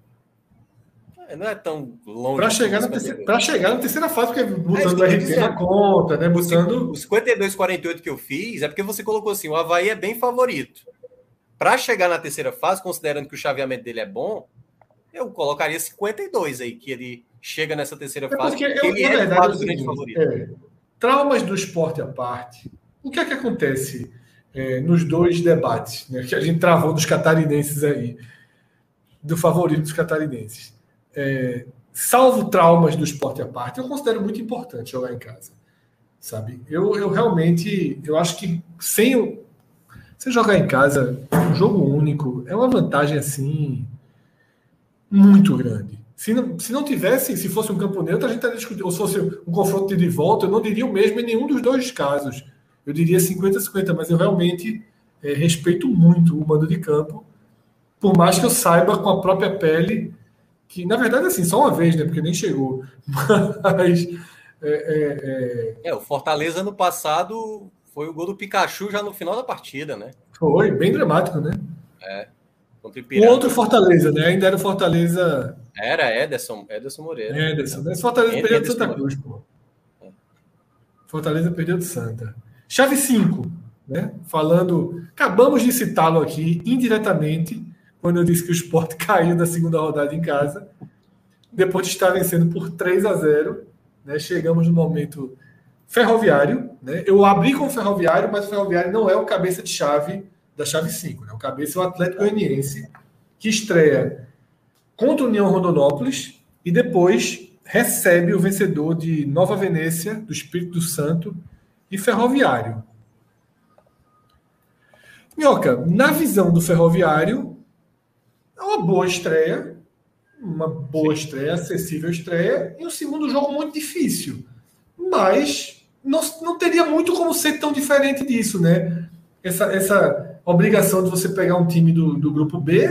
S3: É, não é tão longe.
S1: Para chegar, na terceira, chegar na terceira fase, porque botando é, o RT na conta, né? Botando...
S3: O 52,48 que eu fiz é porque você colocou assim: o Havaí é bem favorito. Para chegar na terceira fase, considerando que o chaveamento dele é bom, eu colocaria 52 aí, que ele chega nessa terceira é fase, eu, ele é verdade, grande favorito. É,
S1: traumas do esporte à parte. O que é que acontece é, nos dois debates né, que a gente travou dos catarinenses aí, do favorito dos catarinenses? é, salvo traumas do esporte à parte, eu considero muito importante jogar em casa. Sabe? Eu, eu realmente, eu acho que sem você jogar em casa, um jogo único, é uma vantagem assim muito grande. Se não, se não tivesse, se fosse um campo neutro, a gente estaria discutindo, ou se fosse um confronto de volta, eu não diria o mesmo em nenhum dos dois casos. Eu diria 50-50, mas eu realmente é, respeito muito o mando de campo, por mais que eu saiba com a própria pele que na verdade assim só uma vez, né? Porque nem chegou. Mas
S3: é, é, é... é, o Fortaleza no passado foi o gol do Pikachu já no final da partida, né?
S1: Foi bem dramático, né?
S3: É.
S1: O outro Fortaleza, né? Ainda era o Fortaleza.
S3: Era Ederson, Ederson Moreira.
S1: Ederson. Esse Fortaleza perdeu de Santa Cruz, pô. Fortaleza perdeu de Santa. Chave 5, né? Falando. Acabamos de citá-lo aqui indiretamente quando eu disse que o Sport caiu na segunda rodada em casa, depois de estar vencendo por 3 a 0, né, chegamos no momento ferroviário. Né? Eu abri com o ferroviário, mas o ferroviário não é o cabeça de chave da chave 5. Né? O cabeça é o Atlético Goianiense, que estreia contra o União Rondonópolis e depois recebe o vencedor de Nova Venécia, do Espírito Santo e Ferroviário. Minhoca, na visão do Ferroviário, é uma boa estreia, uma boa estreia, acessível estreia, e um segundo jogo muito difícil. Mas não, não teria muito como ser tão diferente disso, né? Essa, essa obrigação de você pegar um time do, do grupo B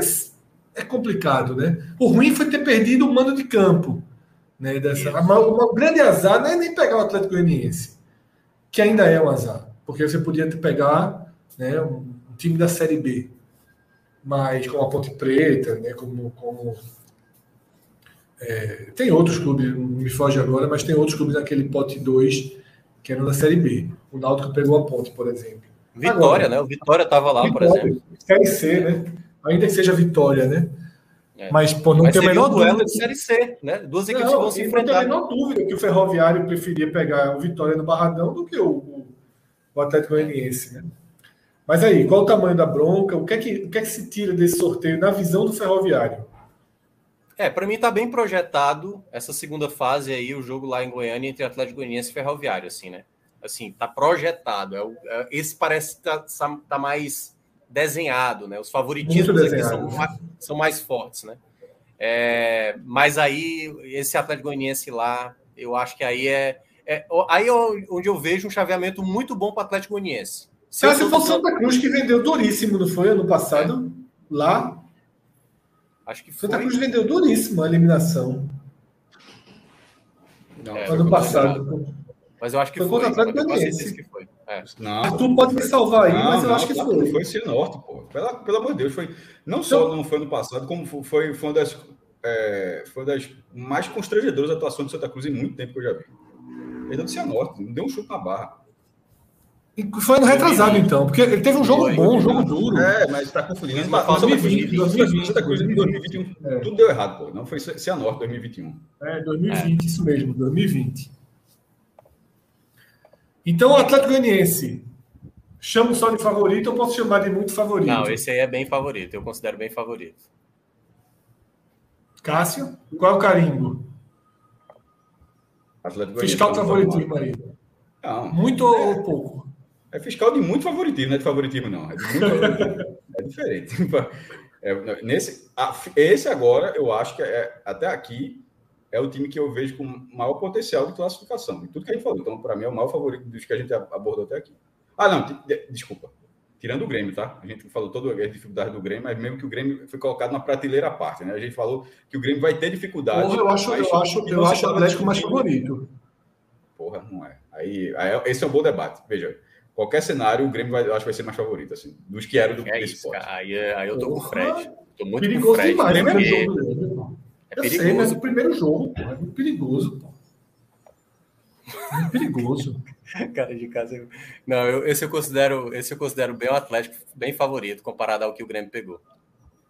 S1: é complicado, né? O ruim foi ter perdido o mando de campo. Né, dessa, uma, um grande azar não é nem pegar o Atlético Goianiense, que ainda é um azar, porque você podia ter pegar né, um, time da Série B mas como a Ponte Preta, né, como, como é, tem outros clubes, não me foge agora, mas tem outros clubes naquele pote 2 que eram da Série B. O Náutico pegou a Ponte, por exemplo.
S3: Vitória, agora, né? O Vitória estava lá, Vitória, por exemplo.
S1: Série C, né? Ainda que seja Vitória, né? É. Mas, pô, não tem a menor
S3: duelo dúvida. de Série C, né? Duas equipes não, vão se enfrentar. Não tem a
S1: menor dúvida que o Ferroviário preferia pegar o Vitória no Barradão do que o, o, Atlético Goianiense, né? Mas aí, qual o tamanho da bronca? O que é que, o que, é que se tira desse sorteio na visão do ferroviário?
S3: É, para mim está bem projetado essa segunda fase aí, o jogo lá em Goiânia entre Atlético Goianiense e Ferroviário, assim, né? Assim, tá projetado. É, é esse parece que tá, tá, mais desenhado, né? Os favoritismos aqui são, mais, são mais fortes, né? É, mas aí, esse Atlético Goianiense lá, eu acho que aí é, é aí é onde eu vejo um chaveamento muito bom para o Atlético Goianiense.
S1: Se, se for Santa Cruz que vendeu duríssimo, não foi? Ano passado, lá.
S3: Acho que
S1: foi. Santa Cruz vendeu duríssimo a eliminação. Não, é, ano passado.
S3: Mas eu acho que
S1: Foi
S3: foi.
S1: contra o Atlético Goianiense.
S3: que foi. É.
S2: Não,
S1: Arthur pode me salvar aí,
S2: Não,
S1: mas eu
S2: não,
S1: acho que foi.
S2: Foi Cianorte, pô. Pela, pelo amor de Deus, foi. Não só não foi no passado, como foi, foi, uma das. é, foi uma das mais constrangedoras atuações do Santa Cruz em muito tempo que eu já vi. Perdeu do Cianorte, não deu um chute na barra.
S1: E Foi no retrasado, então, porque ele teve um jogo bom, um jogo duro.
S2: É, mas tá confundindo.
S3: Mas
S2: Mas,
S3: fala
S2: Santa Cruz,
S1: 2020,
S2: Santa Cruz em 2021,
S1: É.
S2: tudo deu errado, pô. Não foi Cianorte 2021.
S1: É, 2020, isso mesmo, 2020. Então, o Atlético Goianiense, chamo só de favorito ou posso chamar de muito favorito?
S3: Não, esse aí é bem favorito. Eu considero bem favorito.
S1: Cássio, qual é o carimbo?
S2: Atlético
S1: Fiscal de
S2: Goianiense,
S1: favoritismo aí.
S2: Não,
S1: Muito ou pouco?
S2: É fiscal de muito favoritismo, não é de favoritismo, não. É de muito favoritismo. é diferente. É, nesse, a- esse agora, eu acho que é, até aqui é o time que eu vejo com maior potencial de classificação. Em tudo que a gente falou. Então, para mim, é o maior favorito dos que a gente abordou até aqui. Ah, não, desculpa. Tirando o Grêmio, tá? A gente falou todas as dificuldades do Grêmio, mas mesmo que o Grêmio foi colocado na prateleira à parte, né? A gente falou que o Grêmio vai ter dificuldade.
S1: Porra, eu acho,
S2: mas
S1: eu acho,
S2: que
S1: eu acho o Atlético mais favorito.
S2: Porra, não é. Aí, aí esse é um bom debate. Veja, qualquer cenário, o Grêmio vai, eu acho que vai ser mais favorito, assim, dos que eram do
S3: É isso,
S2: pote.
S3: cara. Aí, aí eu tô com o
S1: Porra.
S3: Fred. Tô muito
S1: perigoso
S3: com o Fred.
S1: demais o Grêmio.
S3: É
S1: Eu sei, mas
S3: perigoso.
S1: o primeiro jogo, pô, é muito perigoso, pô. Muito perigoso.
S3: Cara de casa. Não, eu- esse eu considero, esse eu considero bem o Atlético, bem favorito comparado ao que o Grêmio pegou.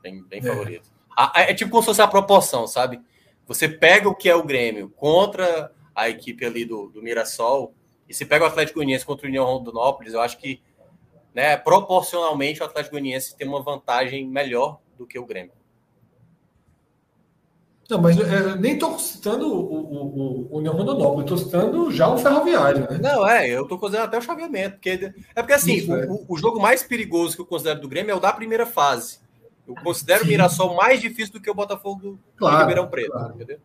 S3: Bem, bem
S1: É.
S3: favorito. Ah, É, tipo como se fosse a proporção, sabe? Você pega o que é o Grêmio contra a equipe ali do, do Mirassol e se pega o Atlético Goianiense contra o União Rondonópolis, eu acho que, né, proporcionalmente o Atlético Goianiense tem uma vantagem melhor do que o Grêmio.
S1: Não, mas é, nem estou citando o, o, o, o União Rondonópolis, estou citando já o Ferroviário, né?
S3: Não, é, eu tô considerando até o chaveamento, porque é porque assim,
S1: Isso,
S3: o,
S1: é.
S3: o- jogo mais perigoso que eu considero do Grêmio é o da primeira fase. Eu considero
S1: Sim.
S3: o Mirassol mais difícil do que o Botafogo do,
S1: Claro,
S3: Ribeirão Preto,
S1: claro.
S3: entendeu?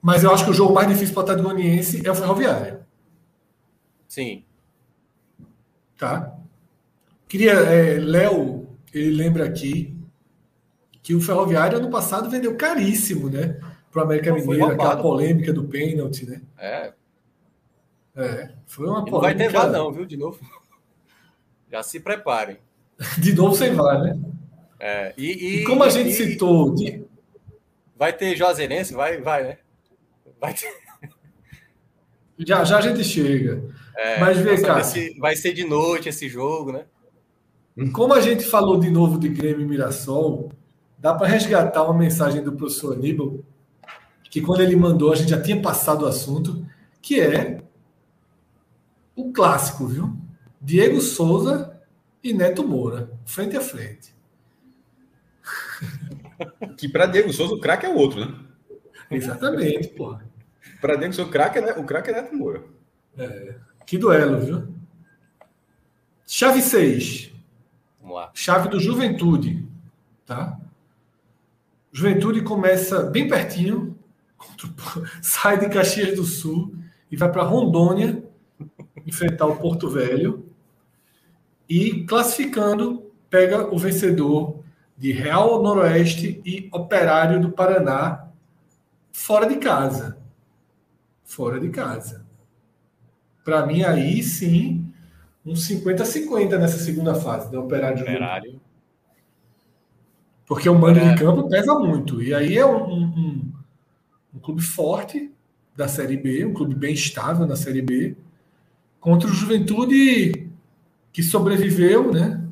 S1: Mas eu acho que o jogo mais difícil para o Atlético é o Ferroviário,
S3: Sim.
S1: tá? Queria, é, Léo, ele lembra aqui que o Ferroviário ano passado vendeu caríssimo, né? Para o América Mineiro, aquela polêmica do pênalti, né?
S3: É.
S1: É, foi uma
S3: E não vai ter
S1: polêmica.
S3: VAR, não, viu? De novo. Já se preparem.
S1: De novo sem VAR, né?
S3: É, e,
S1: E, como a gente
S3: e
S1: citou, de-
S3: Vai ter Juazeirense? Vai, vai, né? Vai ter.
S1: já já a gente chega.
S3: É,
S1: Mas vê, cara.
S3: se vai ser de noite esse jogo, né?
S1: Como a gente falou de novo de Grêmio e Mirassol, dá para resgatar uma mensagem do professor Aníbal, que quando ele mandou, a gente já tinha passado o assunto, que é o clássico, viu? Diego Souza e Neto Moura, frente a frente.
S2: Que para Diego Souza, o craque é o outro, né?
S1: Exatamente, porra.
S2: Para Diego Souza, o craque é, o craque é Neto Moura.
S1: Que duelo, viu? Chave 6.
S3: Vamos lá.
S1: Chave do Juventude, tá? Juventude começa bem pertinho, sai de Caxias do Sul e vai para Rondônia enfrentar o Porto Velho e classificando pega o vencedor de Real Noroeste e Operário do Paraná fora de casa, fora de casa. Para mim aí sim um 50-50 nessa segunda fase do Operário.
S3: Operário.
S1: Porque o mando
S3: É.
S1: de campo pesa muito. E aí é um, um, um clube forte da Série B, um clube bem estável na Série B, contra o Juventude que sobreviveu, né?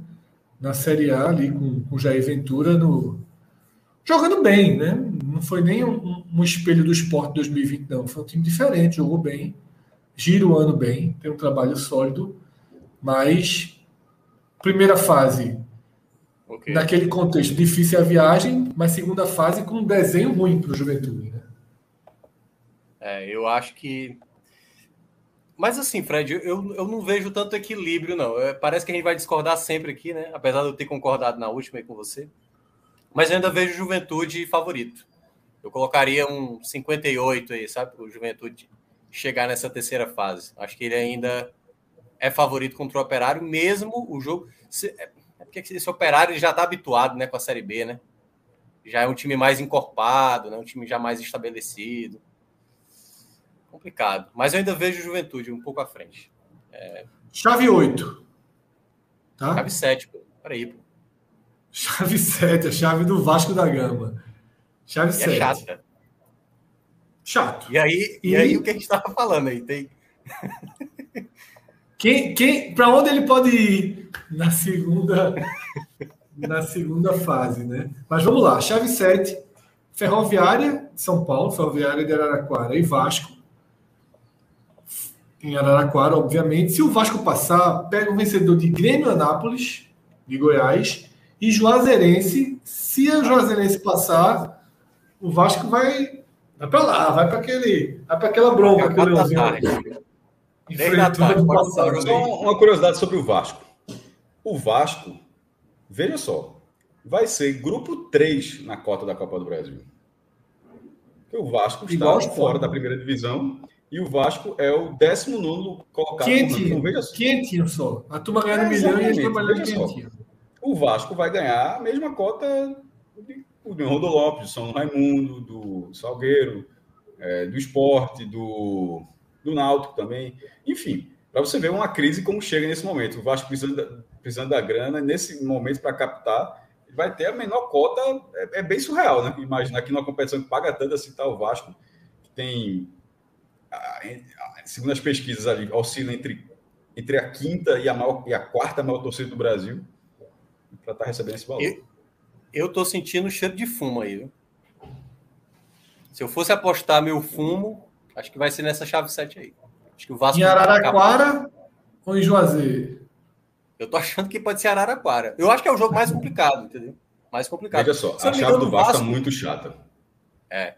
S1: Na Série A ali com com o Jair Ventura no jogando bem, né? Não foi nem um, um- um espelho do esporte 2020, não. Foi um time diferente, jogou bem, gira o ano bem, tem um trabalho sólido, mas primeira fase
S3: Ok.
S1: naquele contexto difícil a viagem, mas segunda fase com um desenho ruim para o Juventude. Né?
S3: É, eu acho que. Mas assim, Fred, eu, eu não vejo tanto equilíbrio, não. É, parece que a gente vai discordar sempre aqui, né? Apesar de eu ter concordado na última aí com você. Mas eu ainda vejo Juventude favorito. Eu colocaria um 58 aí, sabe? O Juventude chegar nessa terceira fase. Acho que ele ainda é favorito contra o Operário, mesmo o jogo. se- É é porque esse Operário ele já está habituado né, com a Série B, né? Já é um time mais encorpado, né? um time já mais estabelecido. complicado. Mas eu ainda vejo Juventude um pouco à frente.
S1: É... Chave 8.
S3: Tá? Chave 7, pô. Peraí, pô.
S1: Chave 7, a chave do Vasco da Gama. Chave e 7. É chata. Chato.
S3: E aí, e... e aí o que a gente estava falando aí? Tem.
S1: Quem, quem, para onde ele pode ir na segunda, na segunda fase, né? Mas vamos lá, chave 7, Ferroviária de São Paulo, Ferroviária de Araraquara e Vasco. Em Araraquara, obviamente. Se o Vasco passar, pega o vencedor de Grêmio Anápolis, de Goiás, e Juazeirense. Se o Juazeirense passar, o Vasco vai, vai para lá, vai para aquele, vai para aquela bronca que o Leãozinho
S2: só uma curiosidade sobre o Vasco. O Vasco, veja só, vai ser grupo 3 na cota da Copa do Brasil. O Vasco está fora da primeira divisão e o Vasco é o 19 colocado.
S1: Quentinho, veja só. quentinho só. A turma ganha é, um milhão e eles trabalhando quentinho.
S2: O Vasco vai ganhar a mesma cota do Rondo Lopes, do São Raimundo, do Salgueiro, é, do Esporte, do do Náutico também. Enfim, para você ver uma crise como chega nesse momento. O Vasco precisando da, precisando da grana, nesse momento para captar, vai ter a menor cota, é, é, bem surreal, né? Imaginar que numa competição que paga tanto assim, tá o Vasco, que tem, segundo as pesquisas ali, oscila entre, entre a quinta e a, maior, e a quarta maior torcida do Brasil, para estar tá recebendo esse valor.
S3: Eu, eu tô sentindo cheiro de fumo aí, viu? Se eu fosse apostar meu fumo, Acho que vai ser nessa chave 7 aí. Acho que o Vasco.
S1: Em Araraquara ou em Juazeiro?
S3: Eu tô achando que pode ser Araraquara. Eu acho que é o jogo mais complicado, entendeu? Mais complicado.
S2: Veja só, a chave do Vasco, Vasco muito chata.
S3: É.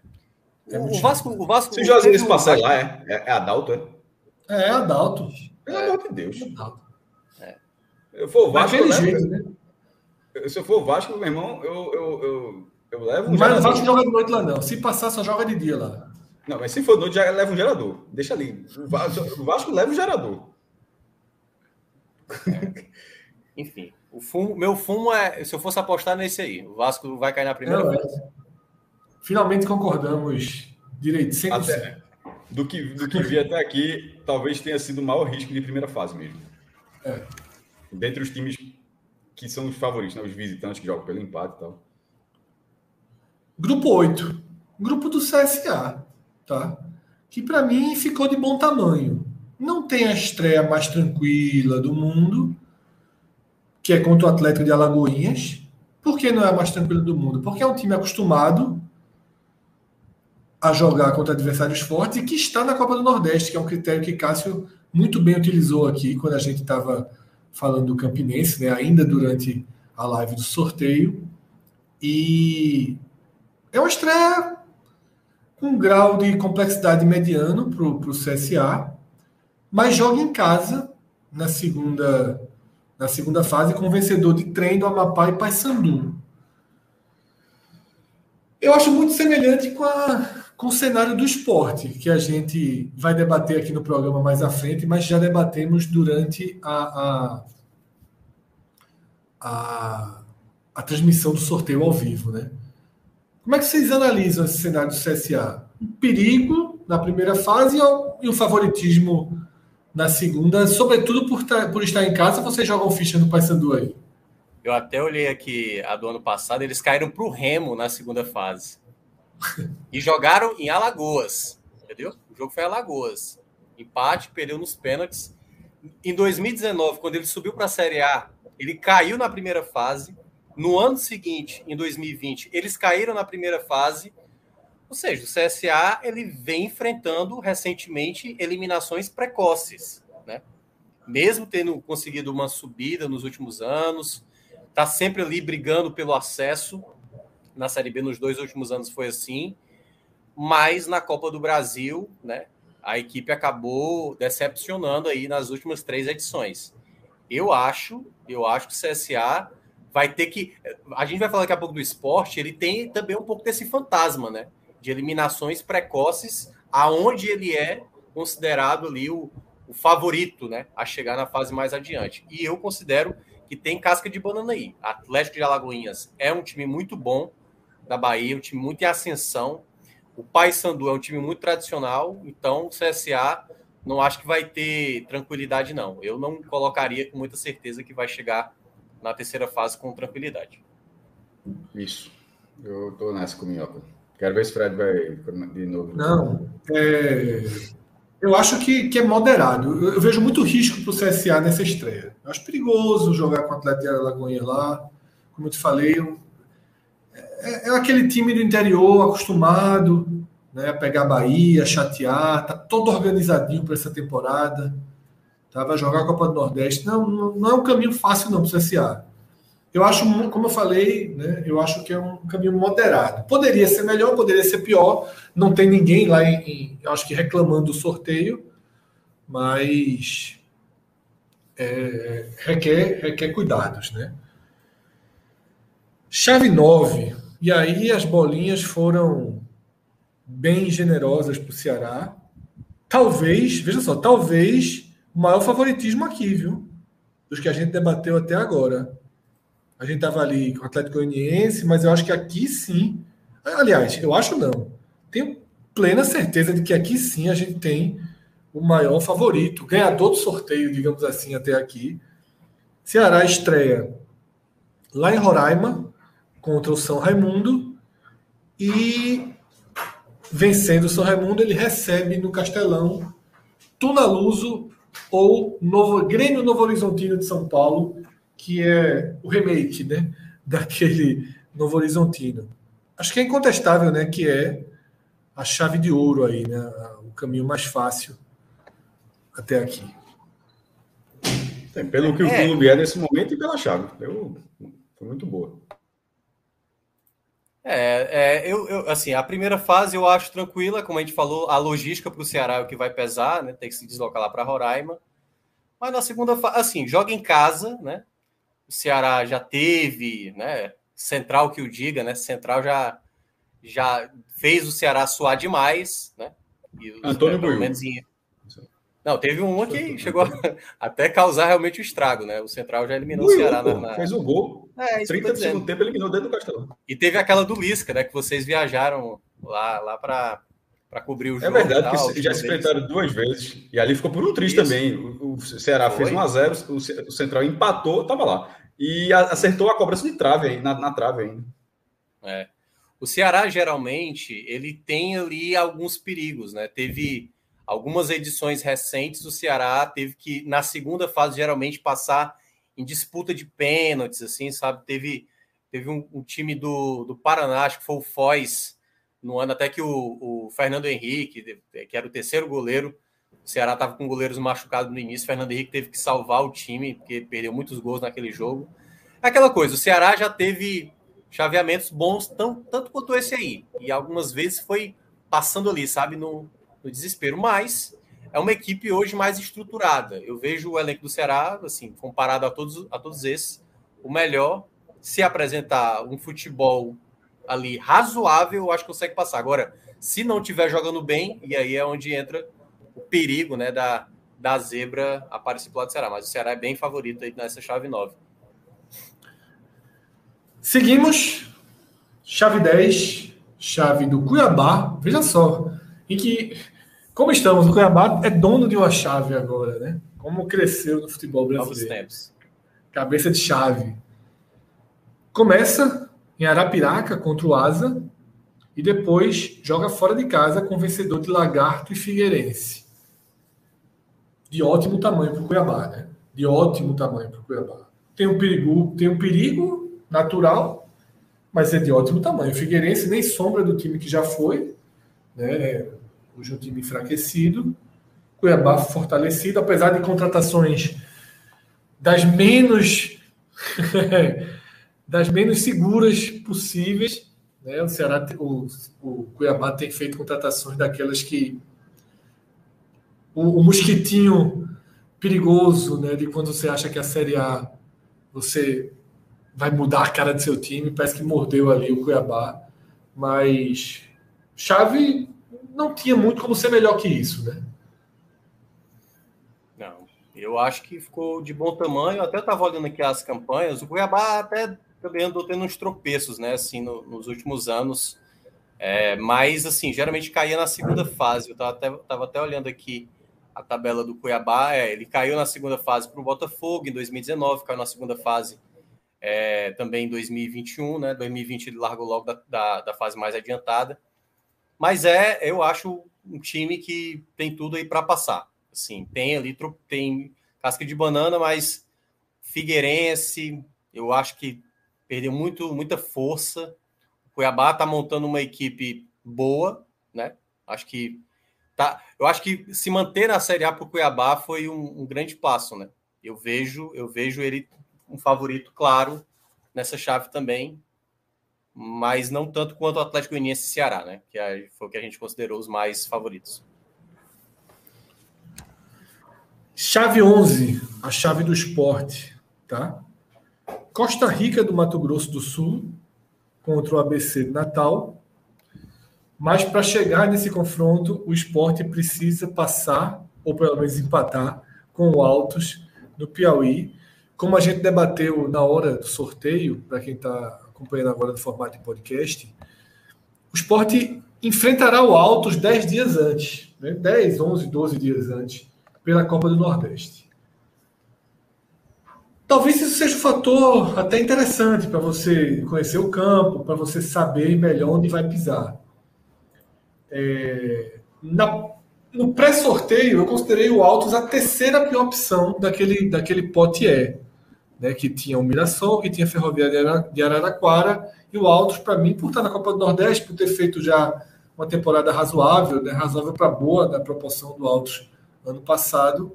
S3: é o, Vasco, o Vasco.
S2: Se o Juazeiro se passar lá, é, é, é Adalto, é?
S1: É, Adalto.
S2: Pelo amor de Deus. Adalto. É. Eu for o Vasco. Eu jeito, né? Se eu for o Vasco, meu irmão, eu, eu, eu, eu levo
S1: um. Mas o Vasco joga de noite lá, não. Se passar, só joga de dia lá.
S2: Não, mas se for noite, já leva um gerador. Deixa ali. O Vasco, o Vasco leva um gerador.
S3: É. Enfim, o fumo, meu fumo é. Se eu fosse apostar nesse aí, o Vasco vai cair na primeira é, vez.
S1: Finalmente concordamos direito, 100%. Até,
S2: do que, do que vi até aqui, talvez tenha sido o maior risco de primeira fase mesmo. É. Dentre os times que são os favoritos, né? os visitantes que jogam pelo empate e tal.
S1: Grupo 8. Grupo do CSA tá? que para mim ficou de bom tamanho. Não tem a estreia mais tranquila do mundo, que é contra o Atlético de Alagoinhas. Por que não é a mais tranquila do mundo? Porque é um time acostumado a jogar contra adversários fortes e que está na Copa do Nordeste, que é um critério que Cássio muito bem utilizou aqui quando a gente estava falando do Campinense, né, ainda durante a live do sorteio. E é uma estreia um grau de complexidade mediano para o CSA, mas joga em casa na segunda, na segunda fase com o vencedor de trem do Amapá e Paysandu. Eu acho muito semelhante com, a, com o cenário do esporte, que a gente vai debater aqui no programa mais à frente, mas já debatemos durante a, a, a, a transmissão do sorteio ao vivo, né? Como é que vocês analisam esse cenário do CSA? Um perigo na primeira fase e o favoritismo na segunda, sobretudo por, por estar em casa, vocês jogam ficha no Paysandu aí?
S3: Eu até olhei aqui a do ano passado, eles caíram para o Remo na segunda fase. e jogaram em Alagoas, entendeu? O jogo foi em Alagoas. Empate, perdeu nos pênaltis. Em 2019, quando ele subiu para a Série A, ele caiu na primeira fase no ano seguinte, em 2020, eles caíram na primeira fase. Ou seja, o CSA ele vem enfrentando recentemente eliminações precoces, né? Mesmo tendo conseguido uma subida nos últimos anos, está sempre ali brigando pelo acesso. Na Série B nos dois últimos anos foi assim, mas na Copa do Brasil, né? A equipe acabou decepcionando aí nas últimas três edições. Eu acho, eu acho que o CSA vai ter que. A gente vai falar daqui a pouco do esporte, ele tem também um pouco desse fantasma, né? De eliminações precoces, aonde ele é considerado ali o, o favorito, né? A chegar na fase mais adiante. E eu considero que tem casca de banana aí. Atlético de Alagoinhas é um time muito bom da Bahia, um time muito em ascensão. O Paysandu é um time muito tradicional, então o CSA não acho que vai ter tranquilidade, não. Eu não colocaria com muita certeza que vai chegar na terceira fase com tranquilidade.
S2: Isso. Eu tô nessa com o Minhoca. Quero ver se o Fred vai de novo.
S1: Não. É... Eu acho que, que é moderado. Eu, eu vejo muito risco para o CSA nessa estreia. Eu acho perigoso jogar com o Atlético de Alagoinha lá. Como eu te falei, é, é aquele time do interior acostumado né, a pegar a Bahia, chatear, tá todo organizadinho para essa temporada. Tá, vai jogar a Copa do Nordeste. Não, não, é um caminho fácil não para o CSA. Eu acho, como eu falei, né, eu acho que é um caminho moderado. Poderia ser melhor, poderia ser pior. Não tem ninguém lá, em, em eu acho que reclamando do sorteio, mas é, requer, requer cuidados, né? Chave 9. E aí as bolinhas foram bem generosas para o Ceará. Talvez, veja só, talvez o maior favoritismo aqui, viu? Dos que a gente debateu até agora. A gente estava ali com o Atlético Goianiense, mas eu acho que aqui sim. Aliás, eu acho não. Tenho plena certeza de que aqui sim a gente tem o maior favorito, ganhador do sorteio, digamos assim, até aqui. Ceará estreia lá em Roraima contra o São Raimundo e vencendo o São Raimundo, ele recebe no Castelão Tunaluso ou Novo, Grêmio Novo Horizontino de São Paulo que é o remake, né, daquele Novo Horizontino. Acho que é incontestável, né, que é a chave de ouro aí, né, o caminho mais fácil até aqui.
S2: É, pelo que o é. clube é nesse momento e pela chave. Eu, foi muito boa.
S3: É, é eu, eu, assim, a primeira fase eu acho tranquila, como a gente falou, a logística para o Ceará é o que vai pesar, né? Tem que se deslocar lá para Roraima. Mas na segunda fase, assim, joga em casa, né? o Ceará já teve, né? Central que o diga, né? Central já, já fez o Ceará suar demais, né?
S2: E, Antônio pelo menos em...
S3: Não, teve um que chegou a até causar realmente o estrago, né? O Central já eliminou Buiu, o Ceará
S2: na, na, Fez o gol. É, 30 do segundo tempo eliminou dentro do Castelão.
S3: E teve aquela do Lisca, né? Que vocês viajaram lá, lá para para cobrir o é
S2: jogo. É verdade tal, que já se enfrentaram duas vezes. E ali ficou por um triste também. O, o Ceará Foi. fez 1 a 0 o, o Central empatou, estava lá. E acertou a cobrança de trave aí, na, na trave ainda.
S3: É. O Ceará, geralmente, ele tem ali alguns perigos, né? Teve algumas edições recentes, o Ceará teve que, na segunda fase, geralmente, passar em disputa de pênaltis, assim, sabe? Teve, teve um, um time do, do Paraná, acho que foi o Foz, no ano até que o, o Fernando Henrique, que era o terceiro goleiro, o Ceará estava com goleiros machucados no início, o Fernando Henrique teve que salvar o time, porque perdeu muitos gols naquele jogo. É aquela coisa, o Ceará já teve chaveamentos bons, tão, tanto quanto esse aí. E algumas vezes foi passando ali, sabe, no, no desespero. Mas é uma equipe hoje mais estruturada. Eu vejo o elenco do Ceará, assim, comparado a todos, a todos esses, o melhor. Se apresentar um futebol ali razoável, eu acho que consegue passar. Agora, se não estiver jogando bem, e aí é onde entra o perigo né, da, da zebra aparecer para lado do Ceará. Mas o Ceará é bem favorito aí nessa chave 9.
S1: Seguimos. Chave 10, chave do Cuiabá. Veja só, em que, como estamos, o Cuiabá é dono de uma chave agora, né? Como cresceu no futebol brasileiro. Cabeça de chave. Começa em Arapiraca contra o Asa e depois joga fora de casa com o vencedor de Lagarto e Figueirense. De ótimo tamanho para o Cuiabá, né? De ótimo tamanho para o Cuiabá. Tem um perigo, tem um perigo natural, mas é de ótimo tamanho. O Figueirense nem sombra do time que já foi, né? Hoje é um time enfraquecido. Cuiabá fortalecido, apesar de contratações das menos das menos seguras possíveis. Né? O Ceará, o, o Cuiabá tem feito contratações daquelas que o, o mosquitinho perigoso, né? De quando você acha que a Série A você vai mudar a cara do seu time, parece que mordeu ali o Cuiabá, mas Chave não tinha muito como ser melhor que isso, né?
S3: Não, eu acho que ficou de bom tamanho. Até estava olhando aqui as campanhas. O Cuiabá até também andou tendo uns tropeços, né? Assim, no, nos últimos anos. É, mas, assim, geralmente caía na segunda fase. Eu estava até, tava até olhando aqui a tabela do Cuiabá. É, ele caiu na segunda fase para o Botafogo em 2019, caiu na segunda fase é, também em 2021, né? 2020 ele largou logo da, da, da fase mais adiantada. Mas é, eu acho, um time que tem tudo aí para passar. Assim, tem ali, tem casca de banana, mas Figueirense, eu acho que perdeu muito, muita força. O Cuiabá está montando uma equipe boa, né? Acho que tá. Eu acho que se manter na Série A para o Cuiabá foi um, um, grande passo, né? Eu vejo, eu vejo ele um favorito claro nessa chave também, mas não tanto quanto o Atlético Goianiense e Ceará, né? Que foi o que a gente considerou os mais favoritos.
S1: Chave 11, a chave do esporte, tá? Costa Rica do Mato Grosso do Sul contra o ABC de Natal. Mas para chegar nesse confronto, o esporte precisa passar, ou pelo menos empatar, com o Altos do Piauí. Como a gente debateu na hora do sorteio, para quem está acompanhando agora no formato de podcast, o esporte enfrentará o Altos 10 dias antes, né? 10, 11, 12 dias antes pela Copa do Nordeste. Talvez isso seja um fator até interessante para você conhecer o campo, para você saber melhor onde vai pisar. É, na, no pré-sorteio, eu considerei o Altos a terceira pior opção daquele, daquele pote E. Né, que tinha o Mirassol, que tinha a Ferroviária de Araraquara, e o Altos, para mim, por estar na Copa do Nordeste, por ter feito já uma temporada razoável, né, razoável para boa da proporção do Altos ano passado.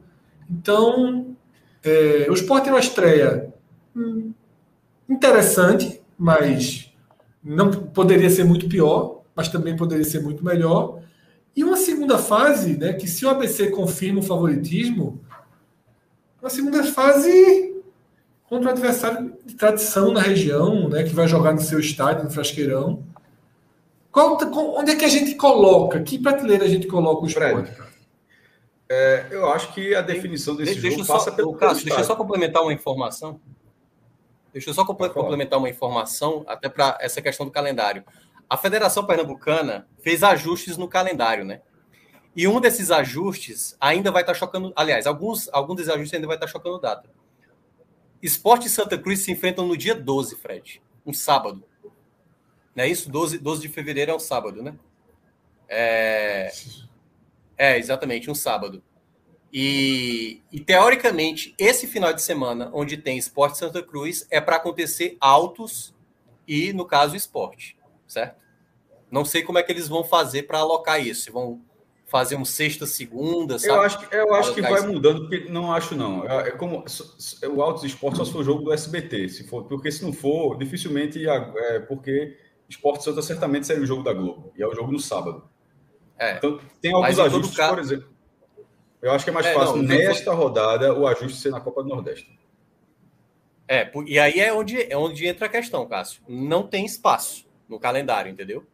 S1: Então, é, o Sport tem uma estreia hum, interessante, mas não poderia ser muito pior, mas também poderia ser muito melhor. E uma segunda fase, né, que se o ABC confirma o favoritismo, uma segunda fase contra um adversário de tradição na região, né, que vai jogar no seu estádio, no Frasqueirão. Qual, onde é que a gente coloca? Que prateleira a gente coloca o esporte?
S2: É, eu acho que a definição desse deixa jogo
S3: só,
S2: passa pelo.
S3: Cássio, deixa eu só complementar uma informação. Deixa eu só complementar uma informação, até para essa questão do calendário. A Federação Pernambucana fez ajustes no calendário, né? E um desses ajustes ainda vai estar tá chocando. Aliás, alguns, alguns desses ajustes ainda vai estar tá chocando data. Esporte e Santa Cruz se enfrentam no dia 12, Fred. Um sábado. Não é isso? 12, 12 de fevereiro é um sábado, né? É. É, exatamente, um sábado. E, e, teoricamente, esse final de semana, onde tem Esporte Santa Cruz, é para acontecer altos e, no caso, esporte, certo? Não sei como é que eles vão fazer para alocar isso. Vão fazer um sexta, segunda, sabe?
S2: Eu acho que, eu acho que vai isso. mudando, porque não acho, não. É, é como o Altos Esporte só se for jogo do SBT, se for, porque se não for, dificilmente, é, porque Esporte Santa certamente seria o jogo da Globo, e é o jogo no sábado. É. Então, tem alguns ajustes, caso... por exemplo. Eu acho que é mais é, fácil não, nesta rodada o ajuste ser na Copa do Nordeste.
S3: É, e aí é onde, é onde entra a questão, Cássio. Não tem espaço no calendário, entendeu?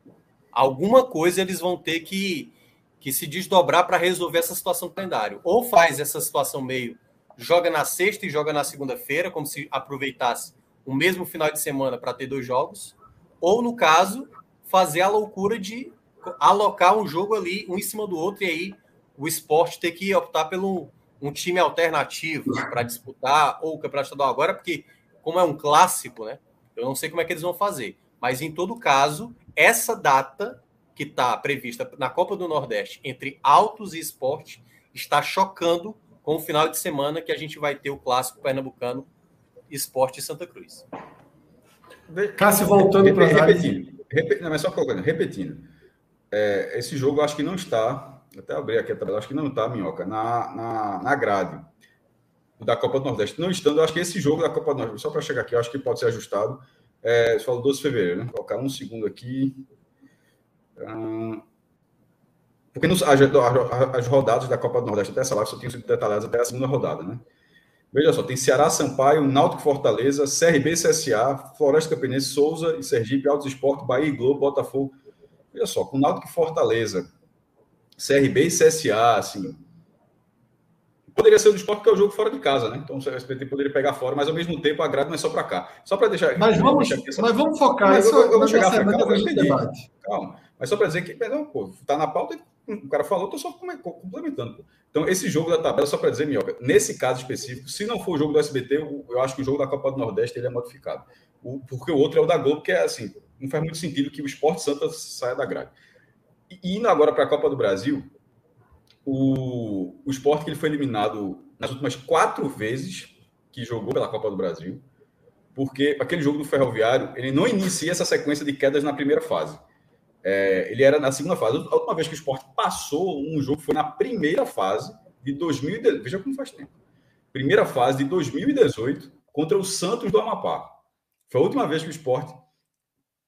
S3: Alguma coisa eles vão ter que, que se desdobrar para resolver essa situação do calendário. Ou faz essa situação meio joga na sexta e joga na segunda-feira, como se aproveitasse o mesmo final de semana para ter dois jogos, ou no caso, fazer a loucura de alocar um jogo ali, um em cima do outro, e aí o esporte ter que optar pelo um time alternativo para disputar ou o campeonato estadual agora, porque como é um clássico, né? Eu não sei como é que eles vão fazer. Mas em todo caso, essa data que está prevista na Copa do Nordeste entre Altos e Esporte está chocando com o final de semana que a gente vai ter o clássico pernambucano Esporte e Santa Cruz.
S1: Cássio voltando para
S2: repetindo, repetindo, não, mas só colocando, repetindo é, esse jogo acho que não está, até abrir aqui a tabela, acho que não está, Minhoca, na, na, na grade da Copa do Nordeste. Não estando, acho que esse jogo da Copa do Nordeste, só para chegar aqui, eu acho que pode ser ajustado. É, você falou 12 de fevereiro, né? Vou colocar um segundo aqui. Porque nos, as, as, rodadas da Copa do Nordeste até essa live só tinham sido detalhadas até a segunda rodada, né? Veja só, tem Ceará, Sampaio, Náutico Fortaleza, CRB, CSA, Floresta Campinense, Souza e Sergipe, Altos Esporte, Bahia e Globo, Botafogo, Olha só, com Náutico Fortaleza, CRB e CSA, assim, poderia ser o esporte que é o jogo fora de casa, né? Então o SBT poderia pegar fora, mas ao mesmo tempo a grade não é só para cá. Só para deixar.
S1: Mas vamos,
S2: deixar
S1: mas vamos focar.
S2: Mas eu, eu, eu vou chegar para cá, eu entendi. Calma. Mas só para dizer que, perdão, pô, tá na pauta, o cara falou, tô só complementando. Pô. Então, esse jogo da tabela, só para dizer, Minhoca, nesse caso específico, se não for o jogo do SBT, eu, eu acho que o jogo da Copa do Nordeste ele é modificado. O, porque o outro é o da Globo, que é assim, não faz muito sentido que o Esporte Santa saia da grade. E indo agora para a Copa do Brasil, o, o Esporte que ele foi eliminado nas últimas quatro vezes que jogou pela Copa do Brasil, porque aquele jogo do Ferroviário, ele não inicia essa sequência de quedas na primeira fase. É, ele era na segunda fase. A última vez que o Esporte passou um jogo foi na primeira fase de 2018. Veja como faz tempo. Primeira fase de 2018 contra o Santos do Amapá. Foi a última vez que o Esporte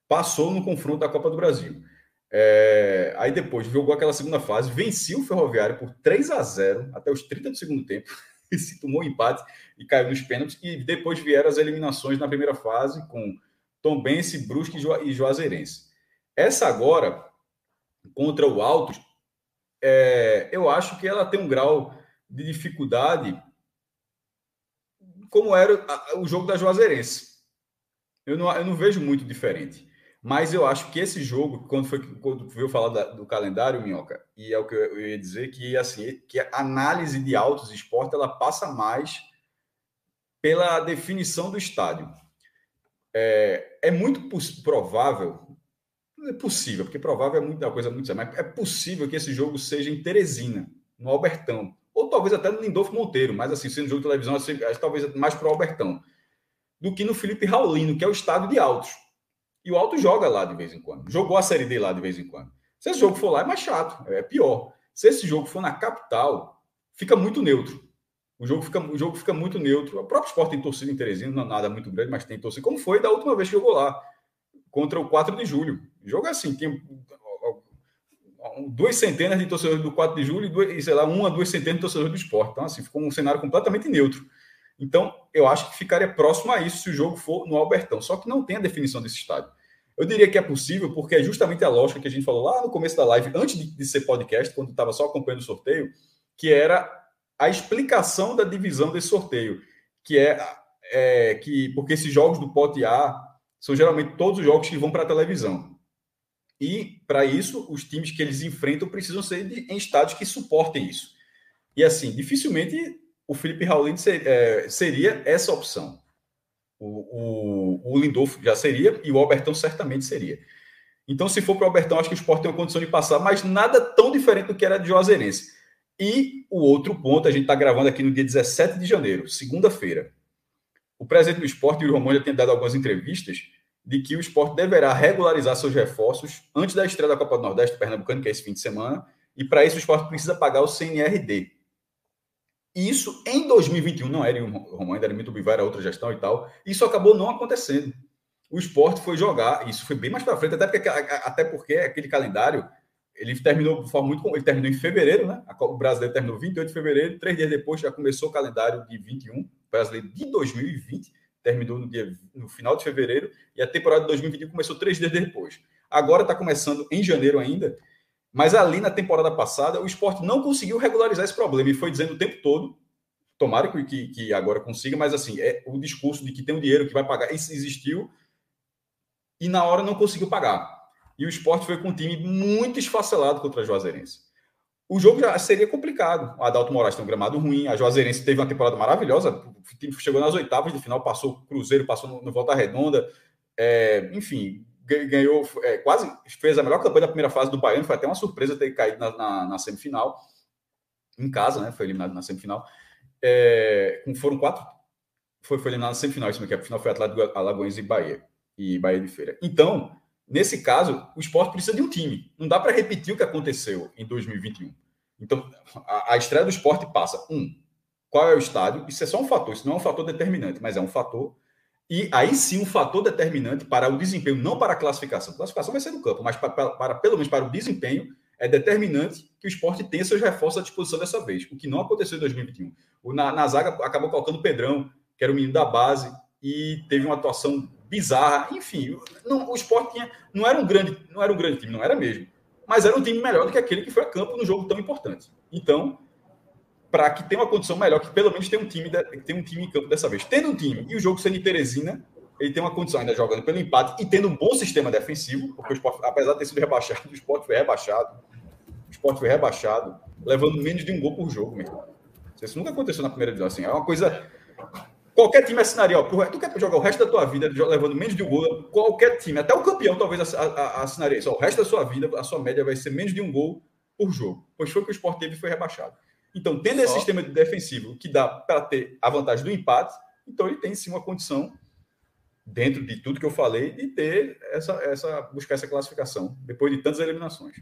S2: passou no confronto da Copa do Brasil. É, aí depois jogou aquela segunda fase, venceu o Ferroviário por 3 a 0 até os 30 do segundo tempo, e se tomou empate e caiu nos pênaltis. E depois vieram as eliminações na primeira fase com Tombense, Brusque e Juazeirense. Essa agora, contra o Altos, é, eu acho que ela tem um grau de dificuldade como era o jogo da Juazeirense. Eu não, eu não vejo muito diferente. Mas eu acho que esse jogo, quando foi quando veio falar da, do calendário, Minhoca, e é o que eu, ia dizer, que assim, que a análise de autos esporte ela passa mais pela definição do estádio. É, é muito provável, é possível, porque provável é muita coisa muito mas é possível que esse jogo seja em Teresina, no Albertão, ou talvez até no Lindolfo Monteiro, mas assim, sendo jogo de televisão, assim, talvez mais para o Albertão, do que no Felipe Raulino, que é o estádio de Altos. E o Alto joga lá de vez em quando. Jogou a Série D lá de vez em quando. Se esse jogo for lá, é mais chato, é pior. Se esse jogo for na capital, fica muito neutro. O jogo fica, o jogo fica muito neutro. O próprio esporte tem torcida em Teresina, não é nada muito grande, mas tem torcida. Como foi da última vez que jogou lá, contra o 4 de julho. O jogo é assim, tem duas centenas de torcedores do 4 de julho e, sei lá, uma, duas centenas de torcedores do esporte. Então, assim, ficou um cenário completamente neutro. Então, eu acho que ficaria próximo a isso se o jogo for no Albertão. Só que não tem a definição desse estádio. Eu diria que é possível, porque é justamente a lógica que a gente falou lá no começo da live, antes de, de ser podcast, quando estava só acompanhando o sorteio, que era a explicação da divisão desse sorteio, que é, é que porque esses jogos do pote A são geralmente todos os jogos que vão para a televisão. E, para isso, os times que eles enfrentam precisam ser de, em estádios que suportem isso. E, assim, dificilmente o Felipe Raulino ser, é, seria essa opção. O, o, o Lindolfo já seria e o Albertão certamente seria. Então, se for para o Albertão, acho que o esporte tem uma condição de passar, mas nada tão diferente do que era de Juazeirense. E o outro ponto, a gente está gravando aqui no dia 17 de janeiro, segunda-feira. O presidente do esporte, o Romão, já tem dado algumas entrevistas de que o esporte deverá regularizar seus reforços antes da estreia da Copa do Nordeste Pernambucano, que é esse fim de semana, e para isso o esporte precisa pagar o CNRD, isso em 2021 não era o Romão, ainda era muito Bivar, era outra gestão e tal. Isso acabou não acontecendo. O esporte foi jogar, isso foi bem mais para frente, até porque, até porque aquele calendário ele terminou de forma muito. Ele terminou em fevereiro, né? O brasileiro terminou 28 de fevereiro, três dias depois já começou o calendário de 21, brasileiro de 2020, terminou no, dia, no final de fevereiro, e a temporada de 2021 começou três dias depois. Agora está começando em janeiro ainda, mas ali na temporada passada, o esporte não conseguiu regularizar esse problema e foi dizendo o tempo todo. Tomara que, que agora consiga, mas assim, é o discurso de que tem um dinheiro que vai pagar, isso existiu e na hora não conseguiu pagar. E o esporte foi com um time muito esfacelado contra a Juazeirense. O jogo já seria complicado. O Adalto Moraes tem um gramado ruim, a Juazeirense teve uma temporada maravilhosa, o time chegou nas oitavas de final, passou o Cruzeiro, passou no, Volta Redonda, é, enfim, ganhou, é, quase fez a melhor campanha da primeira fase do Baiano, foi até uma surpresa ter caído na, na, na semifinal, em casa, né? Foi eliminado na semifinal. É, foram quatro, foi, foi eliminado na semifinal, isso aqui, a final foi Atlético Alagoense e Bahia, e Bahia de Feira. Então, nesse caso, o esporte precisa de um time. Não dá para repetir o que aconteceu em 2021. Então, a, a estreia do esporte passa, um, qual é o estádio? Isso é só um fator, isso não é um fator determinante, mas é um fator e aí sim, um fator determinante para o desempenho, não para a classificação. A classificação vai ser no campo, mas para, para, pelo menos para o desempenho, é determinante que o esporte tenha seus reforços à disposição dessa vez, o que não aconteceu em 2021. O, na, na zaga acabou colocando o Pedrão, que era o menino da base, e teve uma atuação bizarra. Enfim, não, o esporte tinha, não, era um grande, não era um grande time, não era mesmo. Mas era um time melhor do que aquele que foi a campo no jogo tão importante. Então, para que tenha uma condição melhor, que pelo menos tenha um time, tenha um time em campo dessa vez. Tendo um time e o jogo sendo em Teresina, ele tem uma condição ainda jogando pelo empate e tendo um bom sistema defensivo, porque o Sport, apesar de ter sido rebaixado, o Sport foi rebaixado. O Sport foi rebaixado, levando menos de um gol por jogo, mesmo. Isso nunca aconteceu na primeira divisão. Assim, é uma coisa. Qualquer time assinaria, ó, tu quer jogar o resto da tua vida levando menos de um gol, qualquer time, até o campeão talvez assinaria isso. Ó, o resto da sua vida, a sua média vai ser menos de um gol por jogo. Pois foi que o Sport teve e foi rebaixado. Então, tendo Só... esse sistema defensivo que dá para ter a vantagem do empate, então ele tem sim uma condição dentro de tudo que eu falei, de ter essa, essa buscar essa classificação depois de tantas eliminações.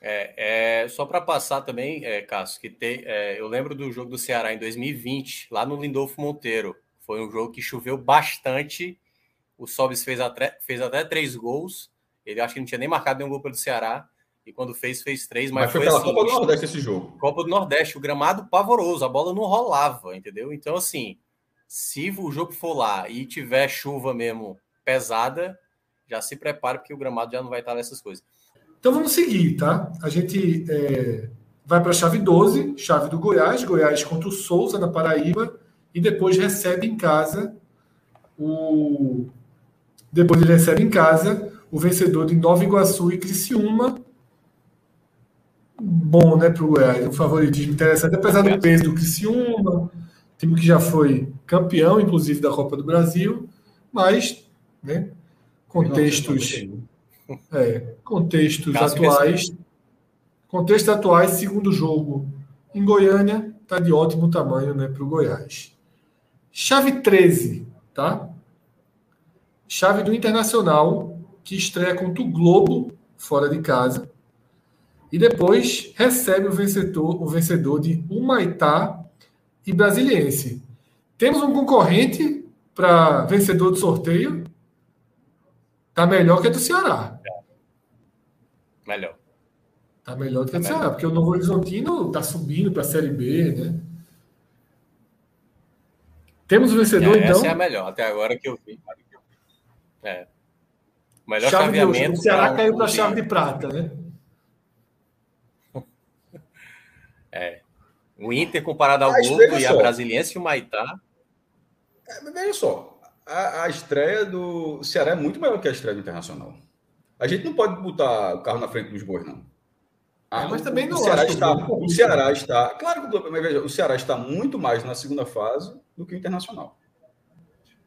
S3: É, é só para passar também, é, Cássio, que tem, é, eu lembro do jogo do Ceará em 2020, lá no Lindolfo Monteiro. Foi um jogo que choveu bastante. O Sobis fez até, fez até três gols. Ele acho que não tinha nem marcado nenhum gol pelo Ceará. E quando fez, fez três. Mas,
S2: mas foi, foi pela assim, Copa do Nordeste esse jogo.
S3: Copa do Nordeste, o gramado pavoroso, a bola não rolava, entendeu? Então, assim, se o jogo for lá e tiver chuva mesmo pesada, já se prepare, porque o gramado já não vai estar nessas coisas.
S1: Então vamos seguir, tá? A gente é, vai para a chave 12, chave do Goiás, Goiás contra o Souza na Paraíba, e depois recebe em casa o. Depois ele recebe em casa o vencedor de Nova Iguaçu e Criciúma. Bom, né, para o Goiás, um favoritismo interessante, apesar do peso do Criciúma, time que já foi campeão, inclusive, da Copa do Brasil, mas né, contextos, é, contextos atuais, contextos atuais, segundo jogo em Goiânia, está de ótimo tamanho né, para o Goiás. Chave 13, tá? Chave do Internacional, que estreia contra o Globo, fora de casa. E depois recebe o vencedor, o vencedor de Humaitá e Brasiliense. Temos um concorrente para vencedor do sorteio. Tá melhor que a do Ceará.
S3: Melhor.
S1: Tá melhor que a do tá Ceará, porque o Novo Horizontino tá subindo para a Série B, né? Temos o vencedor, é,
S3: então.
S1: Essa
S3: é a melhor, até agora que eu vi. É. O melhor chave chaveamento.
S1: De, o Ceará caiu para a chave de prata, né?
S3: É. O Inter comparado ao Globo e a Brasiliense e o Maitá.
S2: É, veja só, a, a, estreia do Ceará é muito maior que a estreia do Internacional. A gente não pode botar o carro na frente dos bois, não.
S1: Ah, é, mas também não
S2: o Ceará está, o, o Ceará está, claro que mas veja, o Ceará está muito mais na segunda fase do que o Internacional.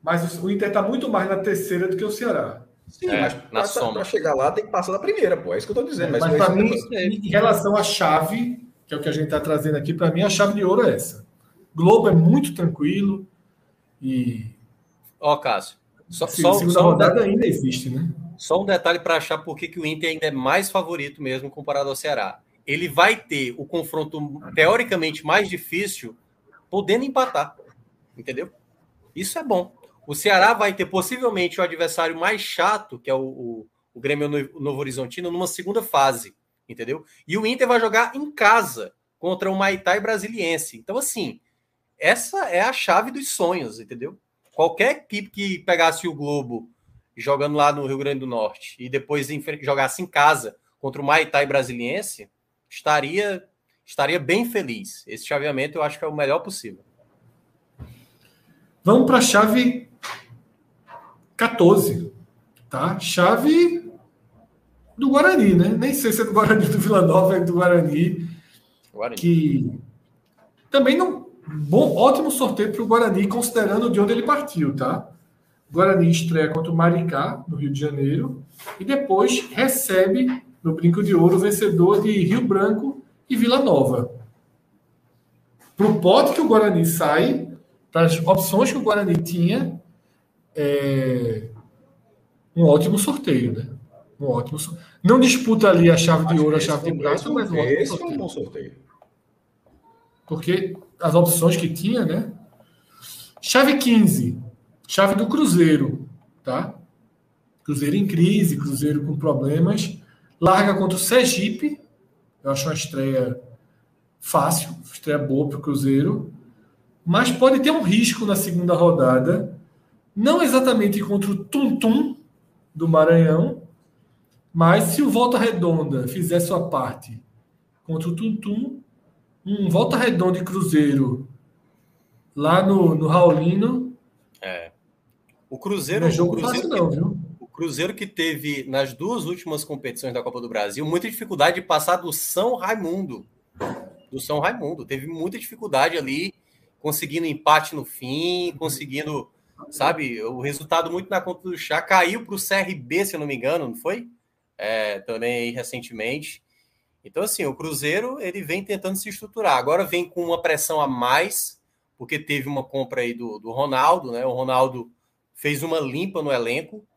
S1: Mas o Inter está muito mais na terceira do que o Ceará.
S2: Sim, é, mas para chegar lá tem que passar da primeira, pô. É isso que eu estou dizendo. É,
S1: mas, mas para mim, em relação à chave, que é o que a gente está trazendo aqui, para mim a chave de ouro é essa. Globo é muito tranquilo e.
S3: Ó, oh, Cássio.
S1: Só, só, segunda só rodada um ainda existe, né?
S3: Só um detalhe para achar por que o Inter ainda é mais favorito mesmo comparado ao Ceará. Ele vai ter o confronto teoricamente mais difícil, podendo empatar. Entendeu? Isso é bom. O Ceará vai ter possivelmente o adversário mais chato, que é o, o, o Grêmio Novo Horizontino, numa segunda fase entendeu? E o Inter vai jogar em casa contra o Maitá e Brasiliense. Então, assim, essa é a chave dos sonhos, entendeu? Qualquer equipe que pegasse o Globo jogando lá no Rio Grande do Norte e depois jogasse em casa contra o Maitá e Brasiliense, estaria estaria bem feliz. Esse chaveamento eu acho que é o melhor possível.
S1: Vamos para a chave 14, tá? Chave do Guarani, né? Nem sei se é do Guarani do Vila Nova, é do Guarani. Guarani. Que também não. Bom, ótimo sorteio para o Guarani, considerando de onde ele partiu, tá? Guarani estreia contra o Maricá, no Rio de Janeiro, e depois recebe no Brinco de Ouro o vencedor de Rio Branco e Vila Nova. Para o pote que o Guarani sai, para as opções que o Guarani tinha, é um ótimo sorteio, né? Um ótimo Não disputa ali a chave de ouro, a chave de prata, mas um
S2: ótimo esse sorteio. é um bom sorteio.
S1: Porque as opções que tinha, né? Chave 15, chave do Cruzeiro, tá? Cruzeiro em crise, Cruzeiro com problemas. Larga contra o Sergipe. Eu acho uma estreia fácil, estreia boa para o Cruzeiro. Mas pode ter um risco na segunda rodada. Não exatamente contra o Tum Tum do Maranhão, mas se o Volta Redonda fizer sua parte contra o Tuntum, um Volta Redonda e Cruzeiro lá no, no Raulino.
S3: O Cruzeiro,
S1: Não é jogo
S3: o Cruzeiro,
S1: fácil, não, viu?
S3: o Cruzeiro que teve nas duas últimas competições da Copa do Brasil muita dificuldade de passar do São Raimundo. Do São Raimundo. Teve muita dificuldade ali, conseguindo empate no fim, conseguindo, sabe, o resultado muito na conta do chá. Caiu para o CRB, se eu não me engano, não foi? É, também recentemente. Então, assim, o Cruzeiro ele vem tentando se estruturar. Agora vem com uma pressão a mais, porque teve uma compra aí do, do Ronaldo, né? O Ronaldo fez uma limpa no elenco.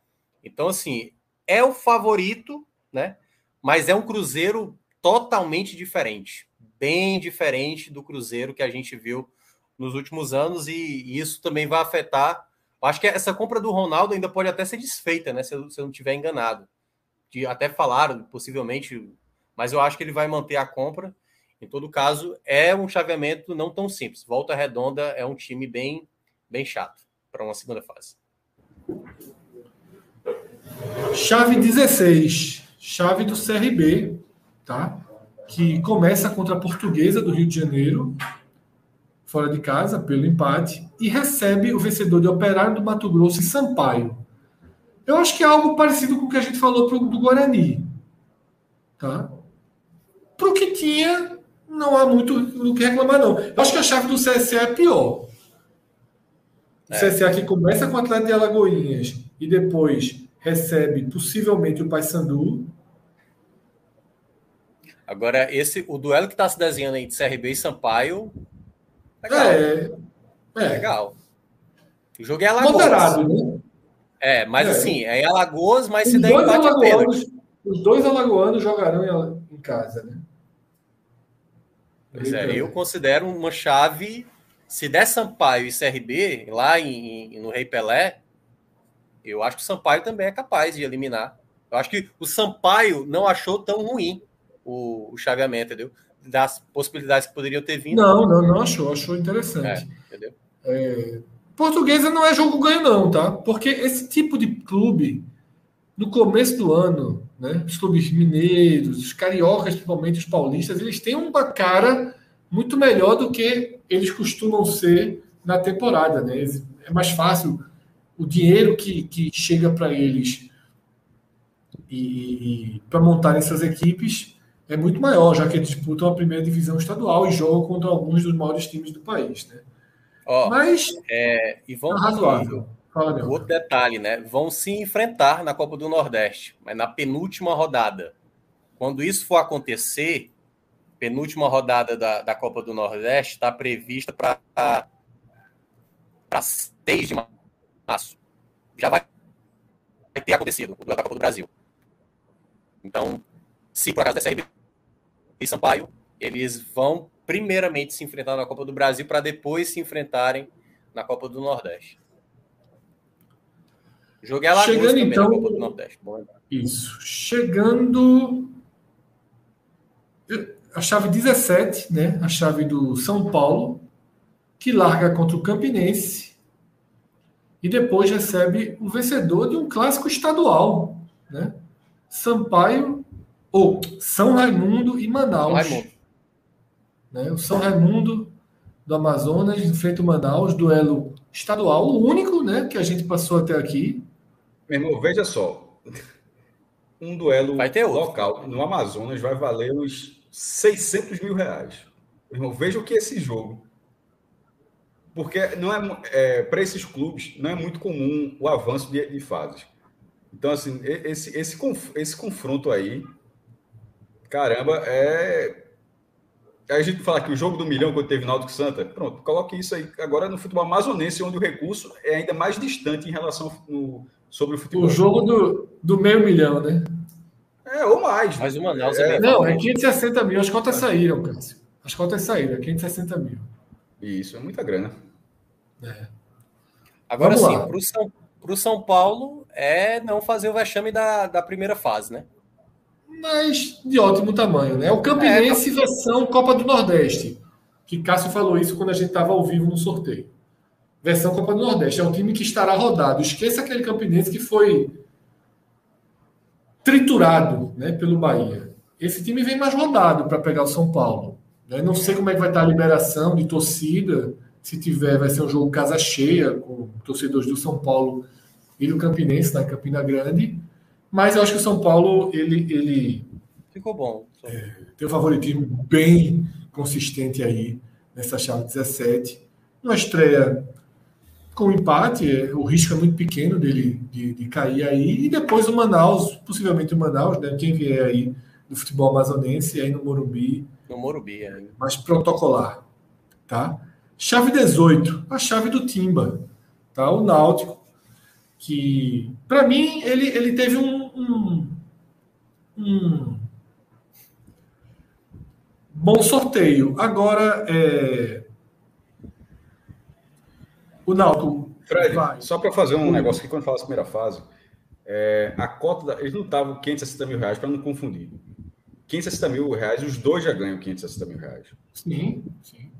S3: Então, assim, é o favorito, né? Mas é um Cruzeiro totalmente diferente. Bem diferente do Cruzeiro que a gente viu nos últimos anos, e, isso também vai afetar. Acho que essa compra do Ronaldo ainda pode até ser desfeita, né? Se eu, não estiver enganado. Que até falaram, possivelmente, mas eu acho que ele vai manter a compra. Em todo caso, é um chaveamento não tão simples. Volta Redonda é um time bem, bem chato para uma segunda fase.
S1: Chave 16, chave do CRB, tá? Que começa contra a Portuguesa do Rio de Janeiro, fora de casa, pelo empate, e recebe o vencedor de Operário do Mato Grosso e Sampaio. Eu acho que é algo parecido com o que a gente falou pro, do Guarani, tá? Pro que tinha, não há muito do que reclamar, não. Eu acho que a chave do CSA é pior. O
S3: É.
S1: CSA que começa com o Atlético de Alagoinhas e depois recebe possivelmente o Paysandu.
S3: Agora, esse o duelo que está se desenhando aí de CRB e Sampaio. Legal.
S1: É, é.
S3: legal. O jogo é Alagoas.
S1: moderado, né?
S3: É, mas
S1: É.
S3: assim, é em Alagoas, mas
S1: Os
S3: se der empate é pênalti.
S1: os dois alagoanos jogarão em casa, né?
S3: Pois é, eu considero uma chave. Se der Sampaio e CRB lá em, no Rei Pelé, eu acho que o Sampaio também é capaz de eliminar. Eu acho que o Sampaio não achou tão ruim o, o chaveamento, entendeu? Das possibilidades que poderiam ter vindo.
S1: Não, não, não achou, achou interessante.
S3: entendeu?
S1: Portuguesa não é jogo ganho, não, tá? Porque esse tipo de clube, no começo do ano, né? Os clubes mineiros, os cariocas, principalmente os paulistas, eles têm uma cara muito melhor do que eles costumam ser na temporada, né? É mais fácil o dinheiro que, que chega para eles e, para montarem suas equipes é muito maior, já que eles disputam a primeira divisão estadual e jogam contra alguns dos maiores times do país, né?
S3: Ó,
S1: Mas
S3: é, e
S1: é
S3: vão
S1: razoável. Fala,
S3: e outro detalhe, né? Vão se enfrentar na Copa do Nordeste, mas na penúltima rodada. Quando isso for acontecer, penúltima rodada da, da Copa do Nordeste está prevista para para 6 de março. Já vai, ter acontecido o da Copa do Brasil. Então, se por acaso der CRB e Sampaio, eles vão primeiramente se enfrentar na Copa do Brasil para depois se enfrentarem na Copa do Nordeste. Joguei a Lagoas
S1: Chegando,
S3: também
S1: então-
S3: na Copa do Nordeste. Bom lembrar.
S1: Isso. Chegando. A chave 17, né? A chave do São Paulo, que larga contra o Campinense e depois recebe o vencedor de um clássico estadual, né? Sampaio, ou São Raimundo e Manaus.
S3: Raimundo.
S1: né? O São Raimundo do Amazonas enfrenta o Manaus, duelo estadual, o único né, que a gente passou até aqui.
S2: Meu irmão, veja só. Um duelo
S3: Vai ter outro.
S2: local no Amazonas vai valer uns 600 mil reais. Irmão, veja o que é esse jogo. Porque não é, é para esses clubes não é muito comum o avanço de, de fases. Então, assim, esse, esse, esse confronto aí, caramba, é. A gente fala que o jogo do milhão quando teve Náutico Santa, pronto, coloque isso aí. Agora no futebol amazonense, onde o recurso é ainda mais distante em relação no, sobre o futebol.
S1: O jogo do, do meio milhão, né?
S2: É, ou mais.
S3: Mas o Manaus é, bem
S1: Não, é
S3: favorito.
S1: 560 mil. As contas saíram, Cássio. As contas saíram, é 560 mil.
S2: Isso, é muita grana.
S3: Agora
S1: Vamos
S3: sim, para o São, São Paulo é não fazer o vexame da, da primeira fase, né?
S1: Mas de ótimo tamanho, né? O Campinense versão Copa do Nordeste. Que Cássio falou isso quando a gente estava ao vivo no sorteio. Versão Copa do Nordeste. É um time que estará rodado. Esqueça aquele Campinense que foi triturado né, pelo Bahia. Esse time vem mais rodado para pegar o São Paulo. né? Não sei como é que vai estar a liberação de torcida. Se tiver, vai ser um jogo casa cheia, com torcedores do São Paulo ele o Campinense na Campina Grande, mas eu acho que o São Paulo ele, ele
S3: ficou bom.
S1: É, tem um favoritismo bem consistente aí nessa chave 17. Uma estreia com empate, é, o risco é muito pequeno dele de, de, cair aí. E depois o Manaus, possivelmente o Manaus, né? Quem vier aí do futebol amazonense, aí no Morumbi.
S3: No Morumbi, é.
S1: Mais protocolar, tá? Chave 18, a chave do Timba, tá? O Náutico, que para mim ele, ele teve um, um, um bom sorteio. Agora, é... o Náutico.
S2: Fred, vai. só para fazer um negócio aqui, quando fala a primeira fase, é, a cota, da, eles não estavam 560 mil reais, para não confundir. 560 mil reais, os dois já ganham 560 mil reais.
S1: Sim, sim.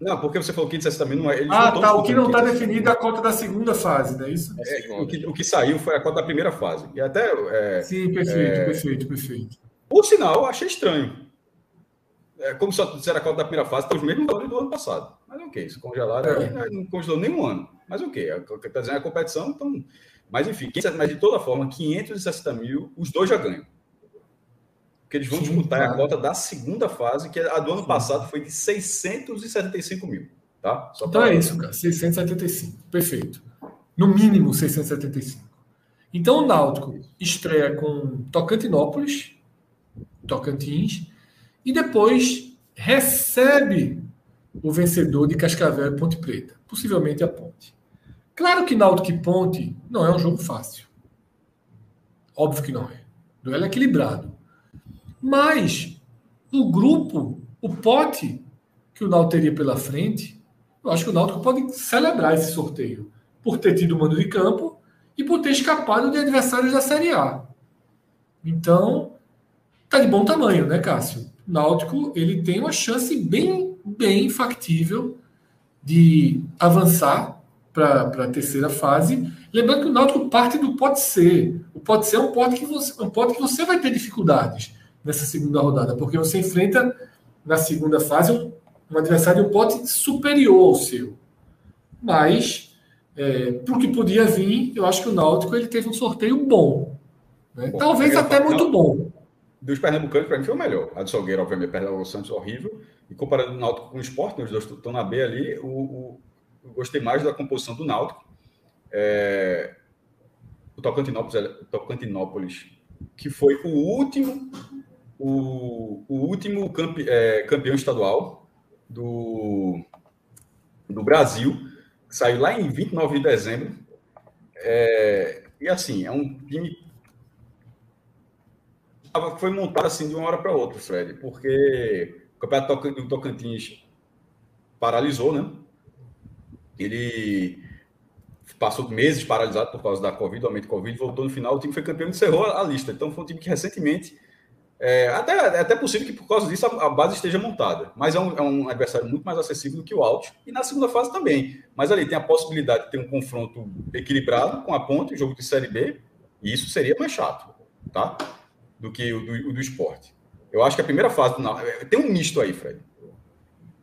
S2: Não, porque você falou 560 mil, não é.
S1: ah, tá. O que não está definido é a cota da segunda fase, não é isso?
S2: É, o, que, o que saiu foi a cota da primeira fase. E até. É,
S1: sim, perfeito, é, perfeito, perfeito.
S2: Por sinal, achei estranho. É, como só disseram a cota da primeira fase, tem os mesmos valores do ano passado. Mas ok, isso congelaram é. né, não congelou nenhum ano. Mas ok, está dizendo a competição, então. Mas enfim, mas de toda forma, 560 mil, os dois já ganham. Porque eles vão Sim, disputar claro. a cota da segunda fase, que a do ano Sim. passado foi de 675 mil. Tá?
S1: Só então é isso, cara. 675. Perfeito. No mínimo 675. Então o Náutico estreia com Tocantinópolis, Tocantins, e depois recebe o vencedor de Cascavel e Ponte Preta, possivelmente a Ponte. Claro que Náutico e Ponte não é um jogo fácil. Óbvio que não é. Duelo equilibrado. Mas o grupo, o pote que o Náutico teria pela frente, eu acho que o Náutico pode celebrar esse sorteio por ter tido o mando de campo e por ter escapado de adversários da Série A. Então, tá de bom tamanho, né, Cássio? Náutico ele tem uma chance bem, bem factível de avançar para a terceira fase. Lembrando que o Náutico parte do pode ser. O pode ser é um pote que você, um pote que você vai ter dificuldades nessa segunda rodada, porque você enfrenta na segunda fase um, um adversário um pote superior ao seu. Mas é, para o que podia vir, eu acho que o Náutico ele teve um sorteio bom. Né? Bom, Talvez até muito bom
S2: dos pernambucanos, para mim, foi o melhor. A do Salgueiro, obviamente, o Santos, horrível. E comparando o Náutico com o Sport, né, os dois estão na B ali, o, o, eu gostei mais da composição do Náutico. É, o Tocantinópolis, o Tocantinópolis, que foi o último o, o último campe, é, campeão estadual do, do Brasil, que saiu lá em 29 de dezembro. É, e assim, é um time foi montado assim de uma hora para outra, Fred, porque o campeonato do Tocantins paralisou, né? Ele passou meses paralisado por causa da Covid, aumento de Covid, voltou no final, o time foi campeão e encerrou a lista. Então foi um time que recentemente. É, até, é até possível que por causa disso a, a base esteja montada, mas é um, é um, adversário muito mais acessível do que o Alto e na segunda fase também. Mas ali tem a possibilidade de ter um confronto equilibrado com a Ponte, jogo de Série B, e isso seria mais chato, tá? do que o do, o do esporte. Eu acho que a primeira fase do Náutico. É, tem um misto aí, Fred.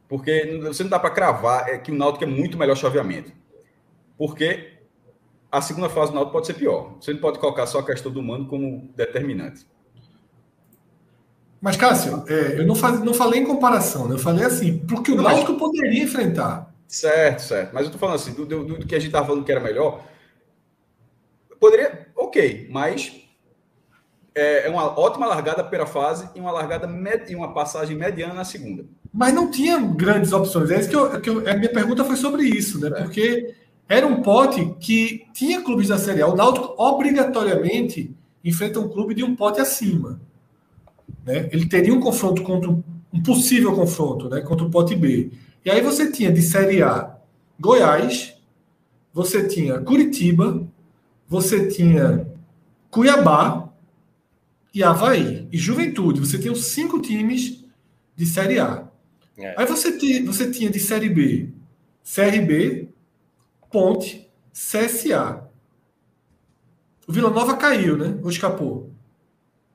S2: Porque você não dá para cravar é que o Náutico é muito melhor chaveamento. Porque a segunda fase do Náutico pode ser pior. Você não pode colocar só a questão do mano como determinante.
S1: Mas, Cássio, é, eu não, faz, não falei em comparação, né? eu falei assim, porque o Náutico mas... poderia enfrentar.
S2: Certo, certo. Mas eu tô falando assim, do, do, do que a gente estava falando que era melhor. Poderia, ok, mas é, é uma ótima largada pela fase e uma largada e uma passagem mediana na segunda.
S1: Mas não tinha grandes opções. É isso que, eu, que eu, a minha pergunta foi sobre isso, né? É. Porque era um pote que tinha clubes da Série A. O Náutico obrigatoriamente enfrenta um clube de um pote acima. Né? Ele teria um confronto contra um possível confronto, né? Contra o pote B. E aí você tinha de Série A Goiás, você tinha Curitiba, você tinha Cuiabá, e Havaí e Juventude. Você tem os cinco times de Série A. É. Aí você, tinha, você tinha de Série B CRB, Ponte, CSA. O Vila Nova caiu, né? Ou escapou?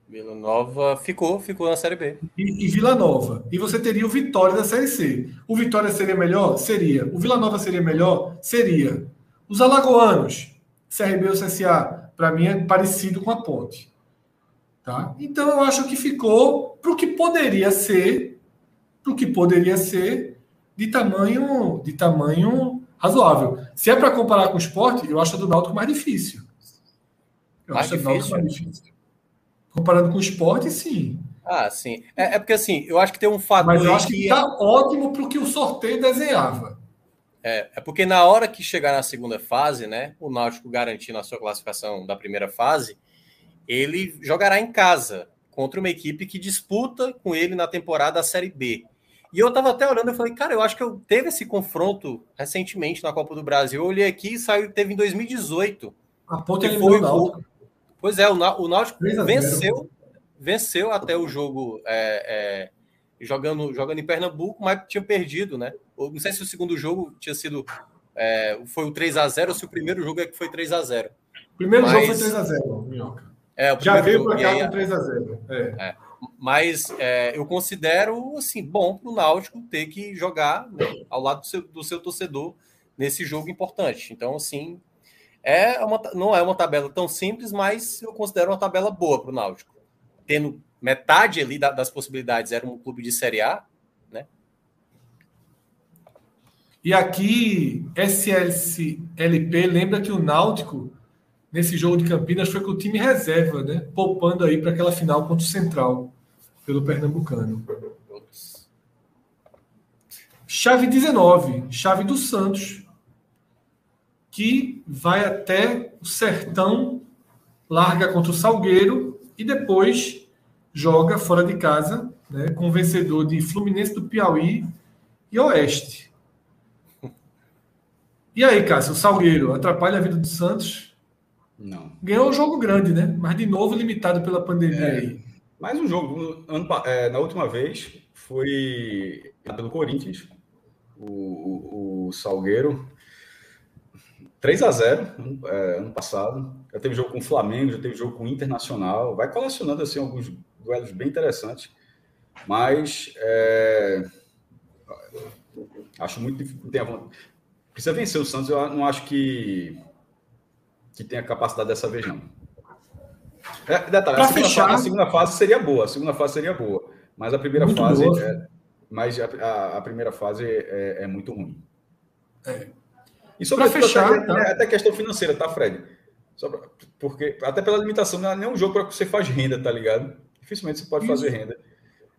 S3: Vila Nova ficou, ficou na Série B.
S1: E, e, Vila Nova. E você teria o Vitória da Série C. O Vitória seria melhor? Seria. O Vila Nova seria melhor? Seria. Os alagoanos CRB ou CSA, para mim é parecido com a Ponte. Tá? Então eu acho que ficou para o que poderia ser, para o que poderia ser de tamanho, de tamanho razoável. Se é para comparar com o esporte, eu acho a do Náutico mais difícil. Eu mais acho difícil. a do Náutico mais difícil. Comparando com o esporte, sim.
S3: Ah, sim. É, é, porque assim, eu acho que tem um fator.
S1: Mas eu acho que está ótimo para o que o sorteio desenhava.
S3: É, é porque na hora que chegar na segunda fase, né, o Náutico garantindo a sua classificação da primeira fase, ele jogará em casa contra uma equipe que disputa com ele na temporada a Série B. E eu tava até olhando e falei, cara, eu acho que eu teve esse confronto recentemente na Copa do Brasil. Eu olhei aqui e saiu, teve em 2018.
S1: A ponta ele foi o.
S3: Pois é, o Náutico venceu, venceu até o jogo é, é, jogando, jogando em Pernambuco, mas tinha perdido, né? Não sei se o segundo jogo tinha sido. É, foi o 3 a 0 ou se o primeiro jogo é que foi 3 a 0
S1: Primeiro mas, jogo foi 3 a 0 Minhoca.
S3: É,
S1: Já veio para cá com 3 a 0 é.
S3: é. Mas é, eu considero assim bom para o Náutico ter que jogar né, ao lado do seu, do seu, torcedor nesse jogo importante. Então, assim, é uma, não é uma tabela tão simples, mas eu considero uma tabela boa para o Náutico. Tendo metade ali das possibilidades era um clube de Série A, né?
S1: E aqui, SLP lembra que o Náutico, nesse jogo de Campinas, foi com o time reserva, né? Poupando aí para aquela final contra o Central, pelo Pernambucano. Chave 19, chave do Santos, que vai até o Sertão, larga contra o Salgueiro e depois joga fora de casa, né, com o vencedor de Fluminense do Piauí e Oeste. E aí, Cássio, o Salgueiro atrapalha a vida do Santos?
S2: Não.
S1: Ganhou um jogo grande, né? Mas de novo limitado pela pandemia é, aí.
S2: Mais um jogo. Ano, é, na última vez foi pelo Corinthians, o, o, o Salgueiro. 3 a 0 é, ano passado. Já teve jogo com o Flamengo, já teve jogo com o Internacional. Vai colecionando assim alguns duelos bem interessantes. Mas é, acho muito difícil. Precisa vencer o Santos. Eu não acho que, que tenha capacidade dessa vez, não. É, detalhe, a segunda, fechar... fase, a segunda, fase, seria boa. A segunda fase seria boa. Mas a primeira muito fase. É, mas a, a, a, primeira fase é, é muito ruim.
S1: É.
S2: E sobre fechar, até, tá? até questão financeira, tá, Fred? Pra, porque até pela limitação, não é nem um jogo para que você faz renda, tá ligado? Dificilmente você pode Isso. fazer renda.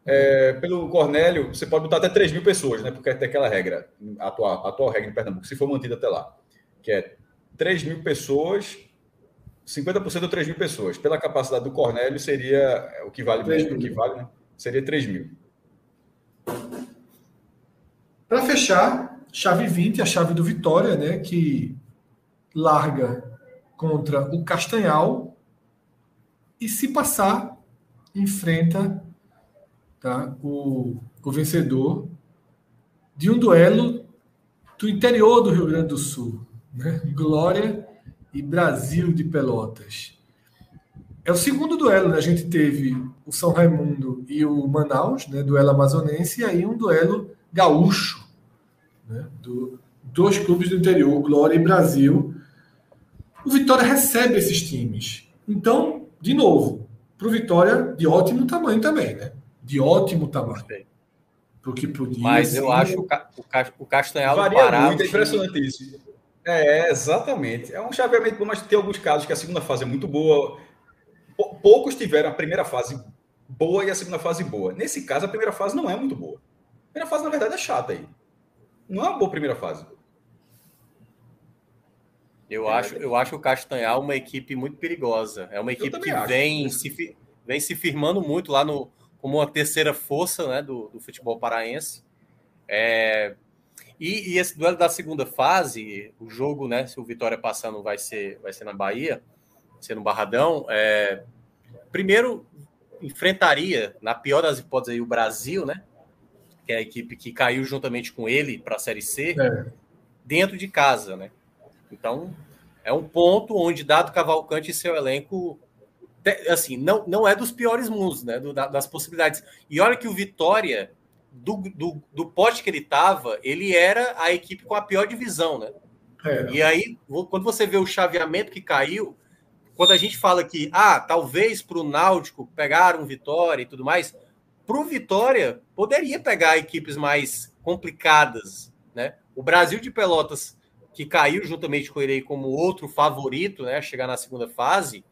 S2: É, pelo Cornélio, você pode botar até 3 mil pessoas, né? Porque tem aquela regra, a atual, a atual regra em Pernambuco, se for mantida até lá, que é 3 mil pessoas, 50% ou 3 mil pessoas. Pela capacidade do Cornélio, seria é, o que vale mesmo, o que vale, né? Seria 3 mil.
S1: Para fechar, chave 20, a chave do Vitória, né? Que larga contra o Castanhal e se passar enfrenta tá, o, o vencedor de um duelo do interior do Rio Grande do Sul, né? Glória e Brasil de Pelotas. É o segundo duelo, né? A gente teve o São Raimundo e o Manaus, né? Duelo amazonense, e aí um duelo gaúcho, né? Do, dois clubes do interior, Glória e Brasil. O Vitória recebe esses times. Então, de novo, para o Vitória de ótimo tamanho também, né? De ótimo tamanho. Porque podia.
S3: Mas eu acho o, ca o Castanhal
S2: varia Pará, muito, é impressionante isso. É, exatamente. É um chaveamento bom, mas tem alguns casos que a segunda fase é muito boa. Poucos tiveram a primeira fase boa e a segunda fase boa. Nesse caso, a primeira fase não é muito boa. A primeira fase, na verdade, é chata aí. Não é uma boa primeira fase.
S3: Eu, é, acho, eu acho o Castanhal uma equipe muito perigosa. É uma equipe que vem se, vem se firmando muito lá no, como uma terceira força né, do, do futebol paraense. É, e, e, esse duelo da segunda fase, o jogo, né, se o Vitória passando vai ser, vai ser na Bahia, ser no Barradão, é, primeiro enfrentaria, na pior das hipóteses, aí, o Brasil, né, que é a equipe que caiu juntamente com ele para a Série C, é. dentro de casa, né? Então, é um ponto onde Dado Cavalcante e seu elenco assim, não, não é dos piores mundos, né? Do, das possibilidades. E olha que o Vitória, do, do, do pote que ele estava, ele era a equipe com a pior divisão, né? É. E aí, quando você vê o chaveamento que caiu, quando a gente fala que, ah, talvez para o Náutico pegar um Vitória e tudo mais, para o Vitória poderia pegar equipes mais complicadas, né? O Brasil de Pelotas, que caiu juntamente com o Irei como outro favorito, né, chegar na segunda fase,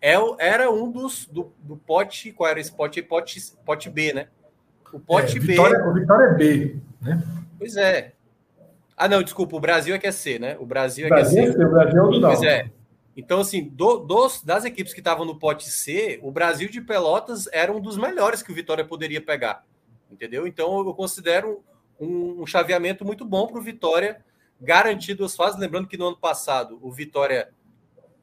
S3: é, era um dos do, do pote, qual era esse pote? Pote, pote B, né?
S1: O pote é, B. Vitória, o Vitória é B, né?
S3: Pois é. Ah, não, desculpa, o Brasil é que é C, né? O Brasil é que é
S1: C. O Brasil é o do
S3: Pois é. Então, assim, do, dos, das equipes que estavam no pote C, o Brasil de Pelotas era um dos melhores que o Vitória poderia pegar. Entendeu? Então, eu considero um, um chaveamento muito bom para o Vitória garantir duas fases. Lembrando que no ano passado, o Vitória,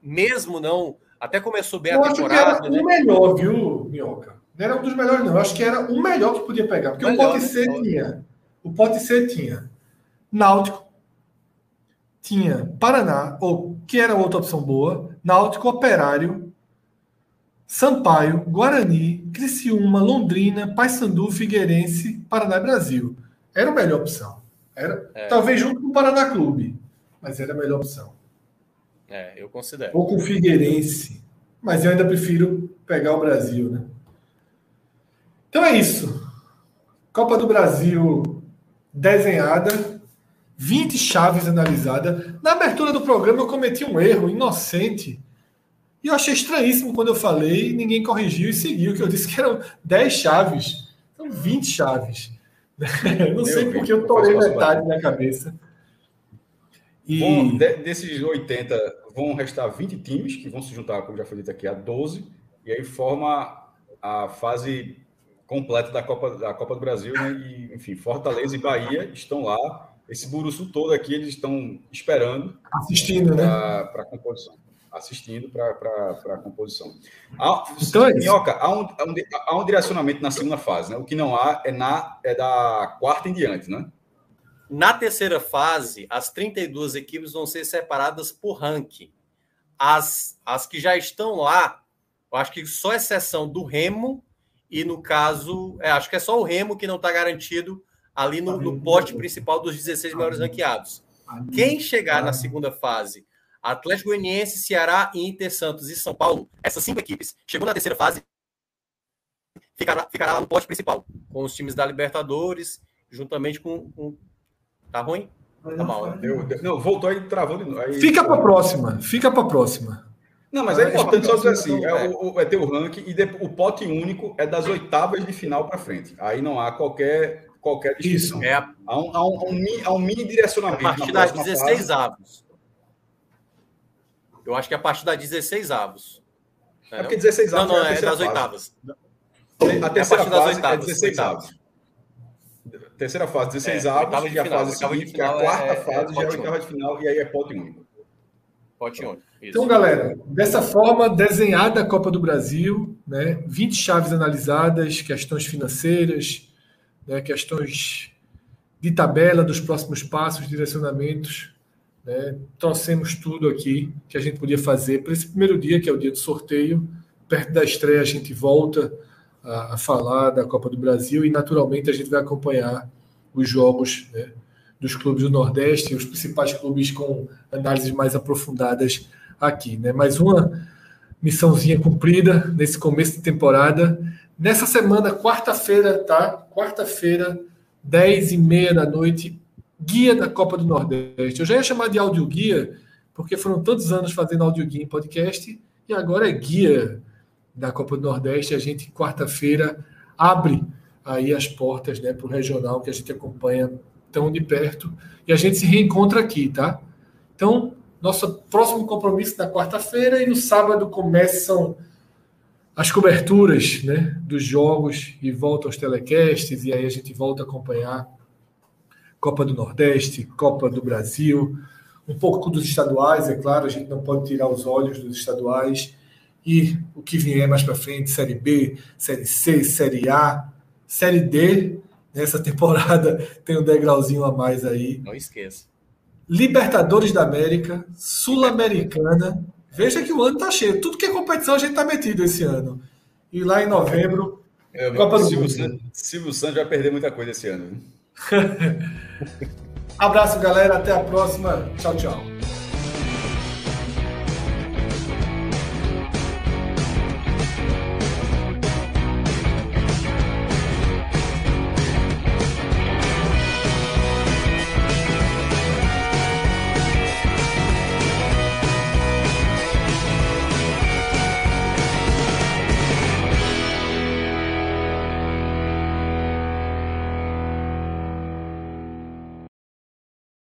S3: mesmo não. Até começou bem
S1: eu
S3: a temporada.
S1: Acho que era né? o melhor, viu, Minhoca? Não era um dos melhores, não. Eu acho que era o melhor que podia pegar. Porque melhor, o pote C né? tinha. O pote C tinha Náutico, tinha Paraná, ou que era outra opção boa, Náutico, Operário, Sampaio, Guarani, Criciúma, Londrina, Paysandu, Figueirense, Paraná e Brasil. Era a melhor opção. Era, é. Talvez junto com o Paraná Clube, mas era a melhor opção.
S3: É, eu considero.
S1: Ou com o Figueirense, mas eu ainda prefiro pegar o Brasil, né? Então é isso. Copa do Brasil desenhada, 20 chaves analisadas. Na abertura do programa eu cometi um erro inocente. E eu achei estranhíssimo quando eu falei, ninguém corrigiu e seguiu, que eu disse que eram 10 chaves. São 20 chaves. não sei porque eu torei metade na cabeça.
S2: E... Bom, de, desses 80, vão restar 20 times, que vão se juntar, como já foi dito aqui, a 12, e aí forma a fase completa da Copa, da Copa do Brasil, né? E, enfim, Fortaleza e Bahia estão lá esse buruçu todo aqui, eles estão esperando.
S1: Assistindo, pra,
S2: né? Para a composição. Assistindo para a composição. Há, então é Minhoca, há um, há um direcionamento na segunda fase, né? O que não há é, na, é da quarta em diante, né?
S3: Na terceira fase, as 32 equipes vão ser separadas por ranking. As, as que já estão lá, eu acho que só exceção do Remo, e no caso, é, acho que é só o Remo que não está garantido ali no, no pote principal dos 16 melhores ranqueados. Quem chegar na segunda fase, Atlético Goianiense, Ceará, Inter, Santos e São Paulo, essas cinco equipes, chegou na terceira fase, ficará, ficará lá no pote principal, com os times da Libertadores, juntamente com. com... Tá ruim? Tá mal,
S2: né? Deu, deu, não, voltou aí, novo. Aí...
S1: Fica para a próxima, fica para a próxima.
S2: Não, mas é importante só dizer assim: é, o, é ter o ranking e o pote único é das oitavas de final para frente. Aí não há qualquer qualquer
S1: discussão. Isso. É
S2: a... há, um, há, um, há um mini direcionamento.
S3: A partir das 16 fase. avos. Eu acho que é a partir das 16 avos.
S2: É porque 16 avos.
S3: Não, não, é, é das oitavas.
S2: A terceira é a fase oitavas, é 16 avos. Terceira fase, 16 é, avos, e a fase seguinte, que é a quarta é, fase, já é a oitava de final, e aí é pote único.
S3: Pote único.
S1: Então, galera, dessa forma, desenhada a Copa do Brasil, né? 20 chaves analisadas, questões financeiras, né, questões de tabela dos próximos passos, direcionamentos. Né, trouxemos tudo aqui que a gente podia fazer para esse primeiro dia, que é o dia do sorteio. Perto da estreia, a gente volta a, a falar da Copa do Brasil e, naturalmente, a gente vai acompanhar os jogos né, dos clubes do Nordeste, os principais clubes com análises mais aprofundadas aqui. Né? Mais uma missãozinha cumprida nesse começo de temporada. Nessa semana, quarta-feira, tá? Quarta-feira, 10 e meia da noite, guia da Copa do Nordeste. Eu já ia chamar de áudio guia, porque foram tantos anos fazendo áudio guia em podcast, e agora é guia da Copa do Nordeste. A gente, quarta-feira, abre aí as portas né, para o regional que a gente acompanha tão de perto. E a gente se reencontra aqui, tá? Então, nosso próximo compromisso na quarta-feira e no sábado começam as coberturas né, dos jogos e volta aos telecasts, e aí a gente volta a acompanhar Copa do Nordeste, Copa do Brasil, um pouco dos estaduais, é claro, a gente não pode tirar os olhos dos estaduais, e o que vier mais para frente, Série B, Série C, Série A, Série D, nessa temporada tem um degrauzinho a mais aí.
S3: Não esqueça.
S1: Libertadores da América, Sul-Americana, Veja que o ano tá cheio. Tudo que é competição a gente tá metido esse ano. E lá em novembro,
S2: é, Copa do Silvio, Mundo. Silvio Santos vai perder muita coisa esse ano.
S1: Abraço, galera. Até a próxima. Tchau, tchau.